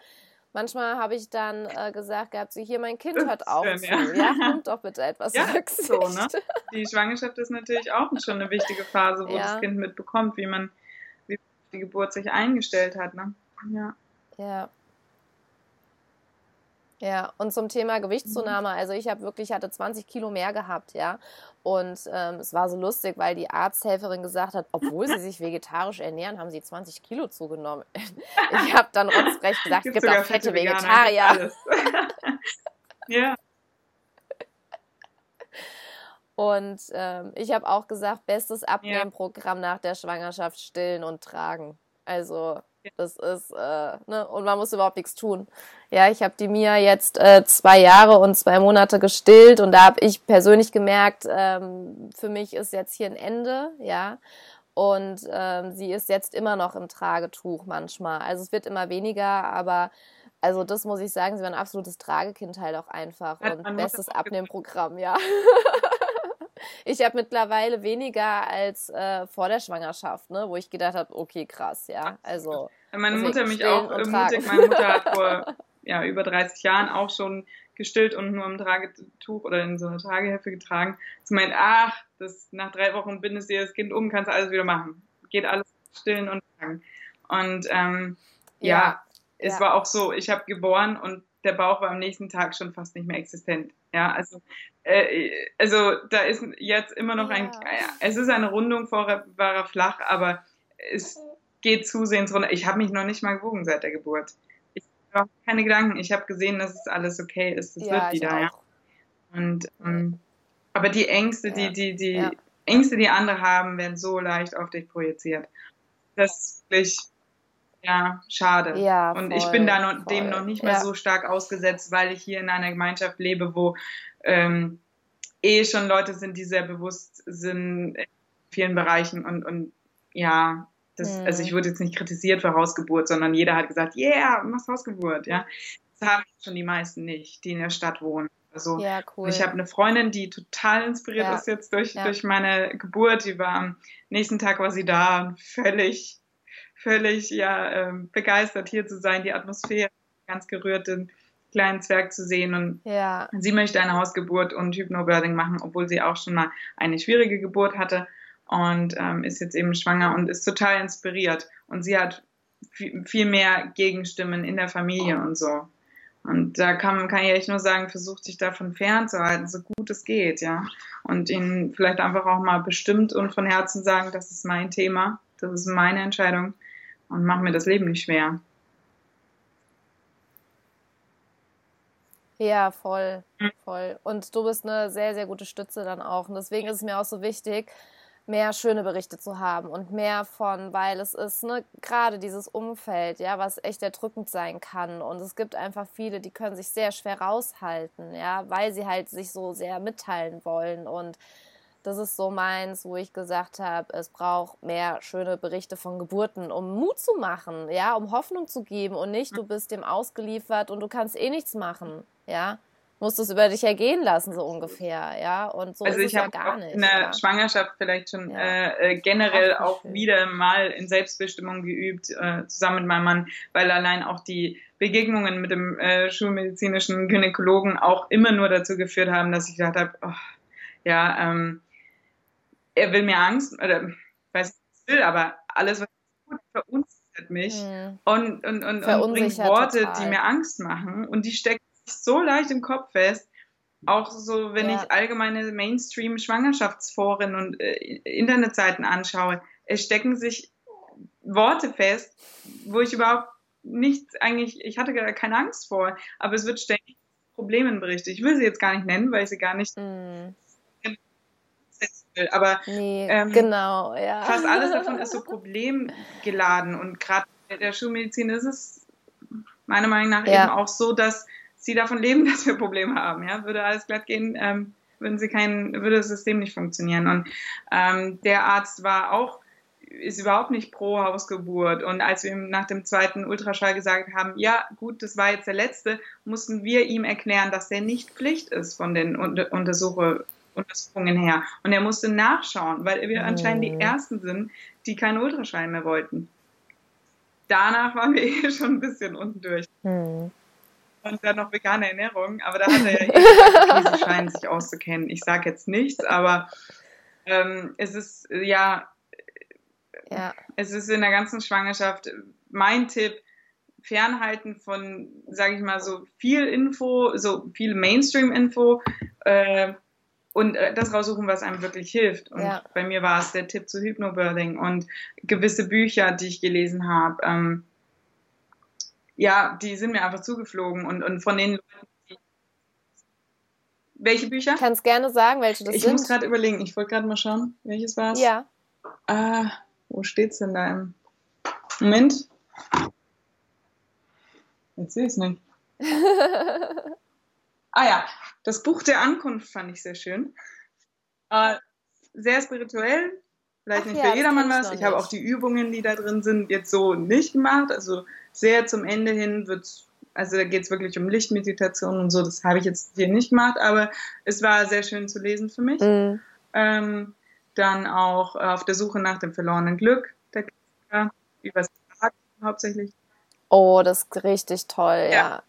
[SPEAKER 1] manchmal habe ich dann äh, gesagt gehabt, so hier, mein Kind hört auf zu, ja, ja nimmt doch bitte etwas
[SPEAKER 2] ja, Rücksicht. So, ne? Die Schwangerschaft ist natürlich auch schon eine wichtige Phase, wo ja. das Kind mitbekommt, wie man, wie die Geburt sich eingestellt hat, ne, ja.
[SPEAKER 1] Ja, ja, und zum Thema Gewichtszunahme, also ich habe wirklich, hatte 20 Kilo mehr gehabt, ja. Und ähm, es war so lustig, weil die Arzthelferin gesagt hat, obwohl sie sich vegetarisch ernähren, haben sie 20 Kilo zugenommen. Ich habe dann rotzfrech gesagt, es gibt auch fette Vegetarier. ja. Und ähm, ich habe auch gesagt, bestes Abnehmprogramm nach der Schwangerschaft stillen und tragen. Also das ist, äh, ne, und man muss überhaupt nichts tun. Ja, ich habe die Mia jetzt äh, zwei Jahre und zwei Monate gestillt und da habe ich persönlich gemerkt, ähm, für mich ist jetzt hier ein Ende, ja. Und ähm, sie ist jetzt immer noch im Tragetuch manchmal. Also es wird immer weniger, aber also das muss ich sagen, sie war ein absolutes Tragekind halt auch einfach ja, und bestes Abnehmprogramm, ja. ich habe mittlerweile weniger als äh, vor der Schwangerschaft, ne, wo ich gedacht habe, okay, krass, ja. Also
[SPEAKER 2] meine Mutter mich auch ermutigt. Meine Mutter hat vor ja, über 30 Jahren auch schon gestillt und nur im Tragetuch oder in so einer Tragehilfe getragen. Sie meint, ach, das, nach drei Wochen bindest du dir das Kind um, kannst du alles wieder machen. Geht alles stillen und tragen. Und ähm, ja, ja, es ja. war auch so, ich habe geboren und der Bauch war am nächsten Tag schon fast nicht mehr existent. Ja, also, äh, also da ist jetzt immer noch ja. ein, es ist eine Rundung, vorher war er flach, aber es geht zusehends runter. Ich habe mich noch nicht mal gewogen seit der Geburt. Ich habe keine Gedanken. Ich habe gesehen, dass es alles okay ist. Es ja, wird wieder, ja. Und ähm, aber die Ängste, die, die, die ja. Ängste, die andere haben, werden so leicht auf dich projiziert. Das ist wirklich ja, schade. Ja, und ich bin da noch, dem noch nicht mehr ja. so stark ausgesetzt, weil ich hier in einer Gemeinschaft lebe, wo ähm, eh schon Leute sind, die sehr bewusst sind in vielen Bereichen und, und ja, das. Also ich wurde jetzt nicht kritisiert für Hausgeburt, sondern jeder hat gesagt, yeah, machst Hausgeburt, ja. Das haben schon die meisten nicht, die in der Stadt wohnen. Also ja, cool. ich habe eine Freundin, die total inspiriert ja. ist jetzt durch, ja. durch meine Geburt. Die war am nächsten Tag war sie da und völlig, völlig ja, ähm, begeistert hier zu sein, die Atmosphäre, ganz gerührt, den kleinen Zwerg zu sehen. Und sie möchte eine Hausgeburt und Hypnobirthing machen, obwohl sie auch schon mal eine schwierige Geburt hatte und ähm, ist jetzt eben schwanger und ist total inspiriert. Und sie hat viel mehr Gegenstimmen in der Familie und so. Und da kann, kann ich echt nur sagen, versucht sich davon fernzuhalten, so gut es geht, ja. Und ihnen vielleicht einfach auch mal bestimmt und von Herzen sagen, das ist mein Thema, das ist meine Entscheidung und mach mir das Leben nicht schwer.
[SPEAKER 1] Ja, voll, voll. Und du bist eine sehr, sehr gute Stütze dann auch. Und deswegen ist es mir auch so wichtig, mehr schöne Berichte zu haben und mehr von, weil es ist ne, gerade dieses Umfeld, ja, was echt erdrückend sein kann. Und es gibt einfach viele, die können sich sehr schwer raushalten, ja, weil sie halt sich so sehr mitteilen wollen. Und das ist so meins, wo ich gesagt habe, es braucht mehr schöne Berichte von Geburten, um Mut zu machen, ja, um Hoffnung zu geben und nicht, du bist dem ausgeliefert und du kannst eh nichts machen, ja musst du es über dich ergehen lassen, so ungefähr, ja. Und so also ist es ja gar nicht.
[SPEAKER 2] In der ja. Schwangerschaft vielleicht schon ja. äh, äh generell Ach, auch wieder mal in Selbstbestimmung geübt, äh, zusammen mit meinem Mann, weil allein auch die Begegnungen mit dem äh, schulmedizinischen Gynäkologen auch immer nur dazu geführt haben, dass ich gedacht habe, oh, ja, ähm, er will mir Angst oder will, aber alles, was ich tue, verunsichert mich mhm. und, und, und, und bringt Worte, total. die mir Angst machen und die stecken so leicht im Kopf fest. Auch so, wenn ja. ich allgemeine Mainstream-Schwangerschaftsforen und äh, Internetseiten anschaue, es stecken sich Worte fest, wo ich überhaupt nichts eigentlich, ich hatte gar keine Angst vor, aber es wird ständig Problemen berichtet. Ich will sie jetzt gar nicht nennen, weil ich sie gar nicht mm. will, aber
[SPEAKER 1] nee, ähm, genau, ja.
[SPEAKER 2] fast alles davon ist so problemgeladen und gerade in der Schulmedizin ist es meiner Meinung nach ja. eben auch so, dass sie davon leben, dass wir Probleme haben. Ja? Würde alles glatt gehen, ähm, würden sie kein, würde das System nicht funktionieren. Und ähm, der Arzt war auch ist überhaupt nicht pro Hausgeburt. Und als wir ihm nach dem zweiten Ultraschall gesagt haben, ja, gut, das war jetzt der letzte, mussten wir ihm erklären, dass der nicht Pflicht ist von den Untersuche, Untersuchungen her. Und er musste nachschauen, weil wir anscheinend die mhm. Ersten sind, die keinen Ultraschall mehr wollten. Danach waren wir eh schon ein bisschen unten durch. Mhm. Und dann noch vegane Ernährung, aber da hat er ja eh scheinen sich auszukennen. Ich sage jetzt nichts, aber ähm, es ist ja ja. Es ist in der ganzen Schwangerschaft mein Tipp, fernhalten von, sage ich mal, so viel Info, so viel Mainstream-Info äh, und äh, das raussuchen, was einem wirklich hilft. Und ja. bei mir war es der Tipp zu Hypnobirthing und gewisse Bücher, die ich gelesen habe. Ähm, ja, die sind mir einfach zugeflogen und, und von den Leuten, die welche Bücher?
[SPEAKER 1] Kannst gerne sagen, welche das
[SPEAKER 2] ich
[SPEAKER 1] sind.
[SPEAKER 2] Ich muss gerade überlegen. Ich wollte gerade mal schauen, welches war es.
[SPEAKER 1] Ja.
[SPEAKER 2] Äh, wo steht's denn da im Moment? Jetzt sehe ich es nicht. ah ja, das Buch der Ankunft fand ich sehr schön. Äh, sehr spirituell, vielleicht Ach nicht ja, für jedermann was. Ich habe auch die Übungen, die da drin sind, jetzt so nicht gemacht. Also sehr zum Ende hin wird also da geht es wirklich um Lichtmeditation und so. Das habe ich jetzt hier nicht gemacht, aber es war sehr schön zu lesen für mich. Mhm. Ähm, dann auch äh, auf der Suche nach dem verlorenen Glück, der Klassiker, übers hauptsächlich.
[SPEAKER 1] Oh, das ist richtig toll, ja. ja.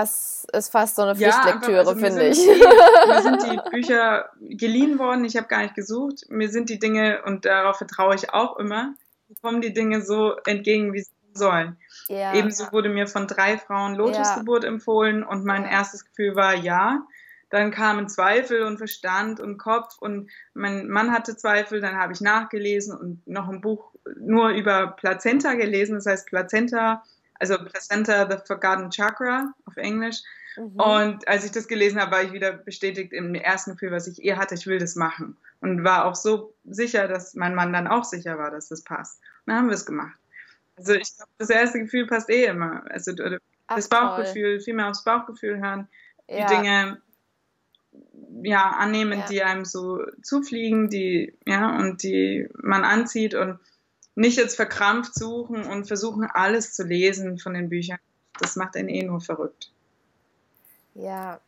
[SPEAKER 1] Das ist fast so eine Pflichtlektüre, ja, also finde ich.
[SPEAKER 2] Die, mir sind die Bücher geliehen worden, ich habe gar nicht gesucht. Mir sind die Dinge, und darauf vertraue ich auch immer, kommen die Dinge so entgegen, wie sie sollen. Ja, Ebenso ja. wurde mir von drei Frauen Lotusgeburt empfohlen und mein erstes Gefühl war ja. Dann kamen Zweifel und Verstand und Kopf und mein Mann hatte Zweifel. Dann habe ich nachgelesen und noch ein Buch nur über Plazenta gelesen. Das heißt Plazenta, also Placenta, the Forgotten Chakra auf Englisch. Mhm. Und als ich das gelesen habe, war ich wieder bestätigt im ersten Gefühl, was ich eh hatte, ich will das machen. Und war auch so sicher, dass mein Mann dann auch sicher war, dass das passt. Und dann haben wir es gemacht. Also ich glaube, das erste Gefühl passt eh immer. Also das Ach, Bauchgefühl, viel mehr aufs Bauchgefühl hören, die ja. Dinge ja, annehmen, ja. die einem so zufliegen, die, ja, und die man anzieht und nicht jetzt verkrampft suchen und versuchen, alles zu lesen von den Büchern. Das macht einen eh nur verrückt.
[SPEAKER 1] Ja.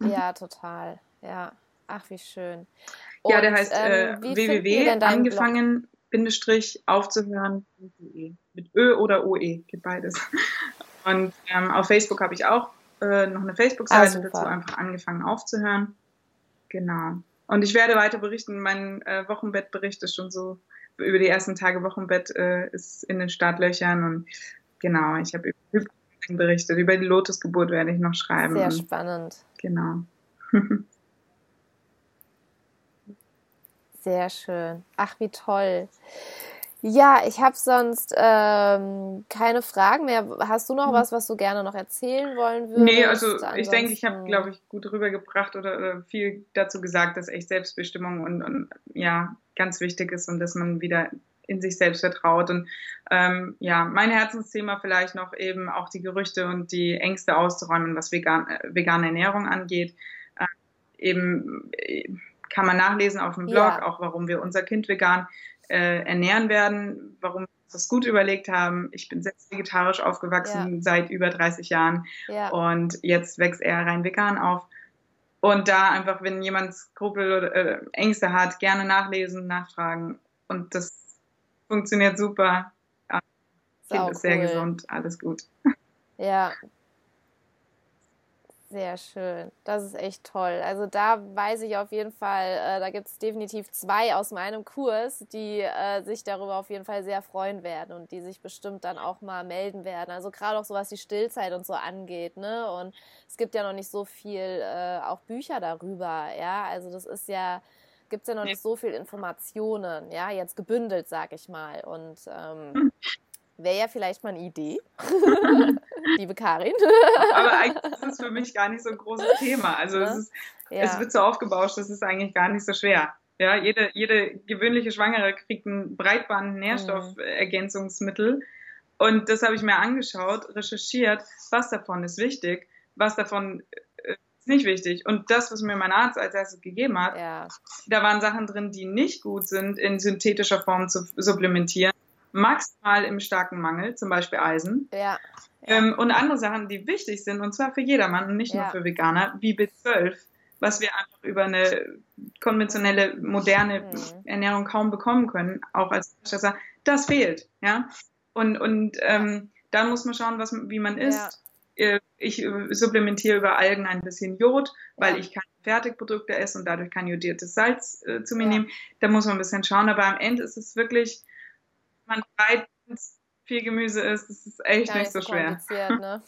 [SPEAKER 1] Ja, total. Ja. Ach, wie schön.
[SPEAKER 2] Und, ja, der heißt ähm, äh, www angefangen Bindestrich aufzuhören.de. Mit Ö oder OE, geht beides. Und ähm, auf Facebook habe ich auch äh, noch eine Facebook-Seite ah, dazu einfach angefangen aufzuhören. Genau. Und ich werde weiter berichten. Mein äh, Wochenbettbericht ist schon so über die ersten Tage Wochenbett äh, ist in den Startlöchern und genau, ich habe über berichtet. Über die Lotusgeburt werde ich noch schreiben.
[SPEAKER 1] Sehr spannend.
[SPEAKER 2] Genau.
[SPEAKER 1] Sehr schön. Ach, wie toll. Ja, ich habe sonst ähm, keine Fragen mehr. Hast du noch hm. was, was du gerne noch erzählen wollen würdest?
[SPEAKER 2] Nee, also Ansonsten... ich denke, ich habe, glaube ich, gut rübergebracht oder, oder, viel dazu gesagt, dass echt Selbstbestimmung und, und, ja ganz wichtig ist und dass man wieder in sich selbst vertraut. Und ähm, ja, mein Herzensthema vielleicht noch eben auch die Gerüchte und die Ängste auszuräumen, was vegan, äh, vegane Ernährung angeht. Äh, eben äh, kann man nachlesen auf dem Blog, ja. auch warum wir unser Kind vegan äh, ernähren werden, warum wir das gut überlegt haben. Ich bin selbst vegetarisch aufgewachsen ja. seit über 30 Jahren ja. und jetzt wächst er rein vegan auf. Und da einfach, wenn jemand Skrupel oder äh, Ängste hat, gerne nachlesen, nachfragen. Und das funktioniert super. Kind ist sehr gesund, alles gut.
[SPEAKER 1] Ja. Sehr schön. Das ist echt toll. Also da weiß ich auf jeden Fall, äh, da gibt es definitiv zwei aus meinem Kurs, die äh, sich darüber auf jeden Fall sehr freuen werden und die sich bestimmt dann auch mal melden werden. Also gerade auch so was die Stillzeit und so angeht, ne? Und es gibt ja noch nicht so viel äh, auch Bücher darüber, ja. Also das ist ja, gibt es ja noch nicht so viel Informationen, ja, jetzt gebündelt, sag ich mal. Und ähm, hm. Wäre ja vielleicht mal eine Idee, liebe Karin.
[SPEAKER 2] Aber eigentlich ist es für mich gar nicht so ein großes Thema. Also es, ist, ja. es wird so aufgebauscht, das ist eigentlich gar nicht so schwer. Ja, jede, jede gewöhnliche Schwangere kriegt ein Breitband-Nährstoffergänzungsmittel. Mhm. Und das habe ich mir angeschaut, recherchiert, was davon ist wichtig, was davon äh, ist nicht wichtig. Und das, was mir mein Arzt als erstes gegeben hat, ja. da waren Sachen drin, die nicht gut sind, in synthetischer Form zu supplementieren maximal im starken Mangel, zum Beispiel Eisen. Ja. ja. Ähm, und andere Sachen, die wichtig sind, und zwar für jedermann und nicht ja. nur für Veganer, wie B12, was wir einfach über eine konventionelle, moderne mhm. Ernährung kaum bekommen können, auch als Schwester, das fehlt. Ja? Und, und ähm, da muss man schauen, was, wie man isst. Ja. Äh, ich supplementiere über Algen ein bisschen Jod, weil ich keine Fertigprodukte esse und dadurch kein jodiertes Salz äh, zu mir nehmen. Da muss man ein bisschen schauen, aber am Ende ist es wirklich man breit viel Gemüse isst, das ist echt Gar nicht so schwer. Ne?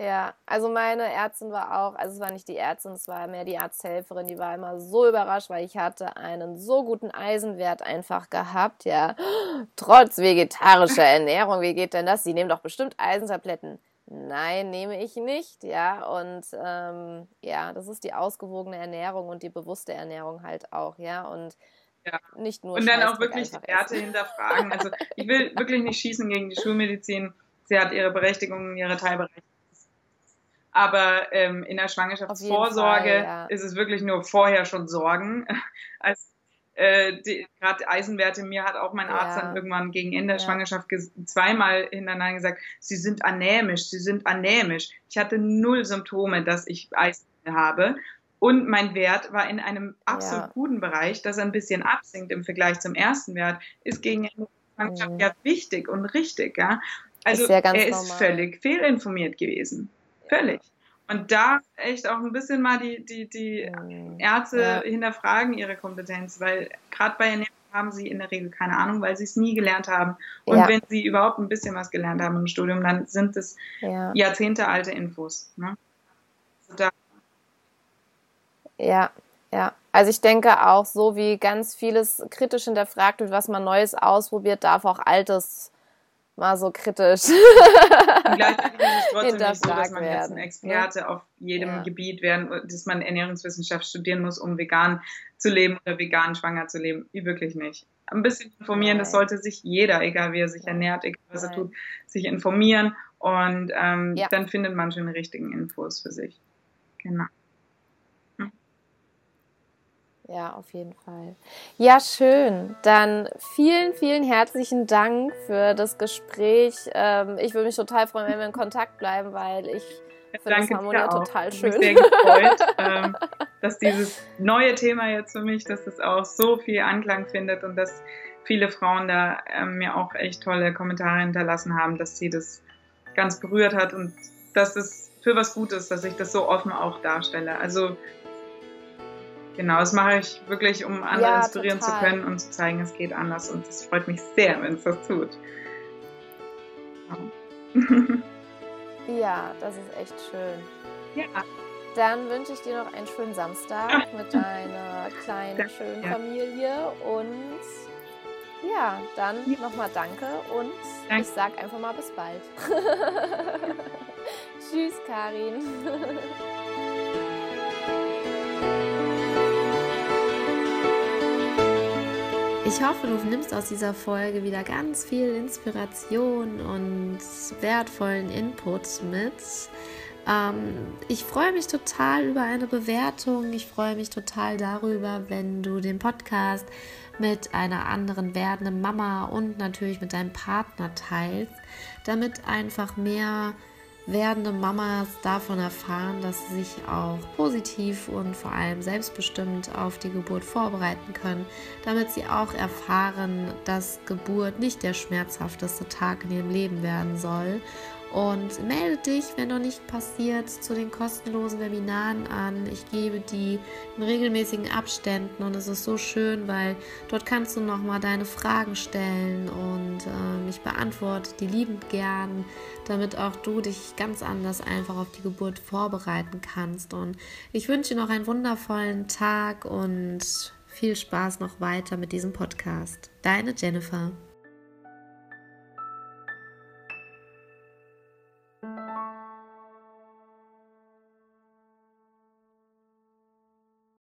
[SPEAKER 1] Ja, also meine Ärztin war auch, also es war nicht die Ärztin, es war mehr die Arzthelferin, die war immer so überrascht, weil ich hatte einen so guten Eisenwert einfach gehabt, ja. Trotz vegetarischer Ernährung, wie geht denn das? Sie nehmen doch bestimmt Eisentabletten. Nein, nehme ich nicht, ja. Und ähm, ja, das ist die ausgewogene Ernährung und die bewusste Ernährung halt auch, ja. Und ja. Nicht nur
[SPEAKER 2] Und dann auch wirklich die Werte hinterfragen. Also ich will wirklich nicht schießen gegen die Schulmedizin. Sie hat ihre Berechtigung, ihre Teilberechtigung. Aber ähm, in der Schwangerschaftsvorsorge ja. ist es wirklich nur vorher schon Sorgen. Also, äh, Gerade Eisenwerte, mir hat auch mein Arzt ja. dann irgendwann gegen Ende der ja. Schwangerschaft zweimal hintereinander gesagt, sie sind anämisch, sie sind anämisch. Ich hatte null Symptome, dass ich Eisen habe. Und mein Wert war in einem absolut ja. guten Bereich, dass er ein bisschen absinkt im Vergleich zum ersten Wert, ist gegen Schwangerschaft mhm. ja wichtig und richtig. Ja? Also ist ja er ist normal. völlig fehlinformiert gewesen. Völlig. Und da echt auch ein bisschen mal die, die, die mhm. Ärzte hinterfragen ihre Kompetenz, weil gerade bei Ernährung haben sie in der Regel keine Ahnung, weil sie es nie gelernt haben. Und ja. wenn sie überhaupt ein bisschen was gelernt haben im Studium, dann sind es ja. jahrzehntealte Infos. Ne? Also da
[SPEAKER 1] ja, ja. Also ich denke auch, so wie ganz vieles kritisch hinterfragt wird, was man Neues ausprobiert, darf auch Altes mal so kritisch. Und
[SPEAKER 2] gleichzeitig ist es trotzdem nicht so, dass man werden. jetzt ein Experte ja. auf jedem ja. Gebiet werden, dass man Ernährungswissenschaft studieren muss, um vegan zu leben oder vegan schwanger zu leben. Wirklich nicht. Ein bisschen informieren, Nein. das sollte sich jeder, egal wie er sich ernährt, egal was Nein. er tut, sich informieren und ähm, ja. dann findet man schon die richtigen Infos für sich. Genau.
[SPEAKER 1] Ja, auf jeden Fall. Ja, schön. Dann vielen, vielen herzlichen Dank für das Gespräch. Ähm, ich würde mich total freuen, wenn wir in Kontakt bleiben, weil ich finde das Harmonia total schön. Ich bin sehr gefreut,
[SPEAKER 2] ähm, dass dieses neue Thema jetzt für mich, dass es auch so viel Anklang findet und dass viele Frauen da ähm, mir auch echt tolle Kommentare hinterlassen haben, dass sie das ganz berührt hat und dass es für was Gutes, dass ich das so offen auch darstelle. Also Genau, das mache ich wirklich, um andere ja, inspirieren total. zu können und zu zeigen, es geht anders. Und es freut mich sehr, wenn es das tut.
[SPEAKER 1] ja, das ist echt schön. Ja. Dann wünsche ich dir noch einen schönen Samstag mit deiner kleinen, schönen Familie. Und ja, dann ja. nochmal danke und danke. ich sag einfach mal bis bald. Tschüss, Karin.
[SPEAKER 3] Ich hoffe, du nimmst aus dieser Folge wieder ganz viel Inspiration und wertvollen Input mit. Ähm, ich freue mich total über eine Bewertung. Ich freue mich total darüber, wenn du den Podcast mit einer anderen werdenden Mama und natürlich mit deinem Partner teilst, damit einfach mehr werdende Mamas davon erfahren, dass sie sich auch positiv und vor allem selbstbestimmt auf die Geburt vorbereiten können, damit sie auch erfahren, dass Geburt nicht der schmerzhafteste Tag in ihrem Leben werden soll
[SPEAKER 1] Und melde dich, wenn noch nicht passiert, zu den kostenlosen Webinaren an. Ich gebe die in regelmäßigen Abständen und es ist so schön, weil dort kannst du nochmal deine Fragen stellen und äh, ich beantworte die liebend gern, damit auch du dich ganz anders einfach auf die Geburt vorbereiten kannst. Und ich wünsche dir noch einen wundervollen Tag und viel Spaß noch weiter mit diesem Podcast. Deine Jennifer.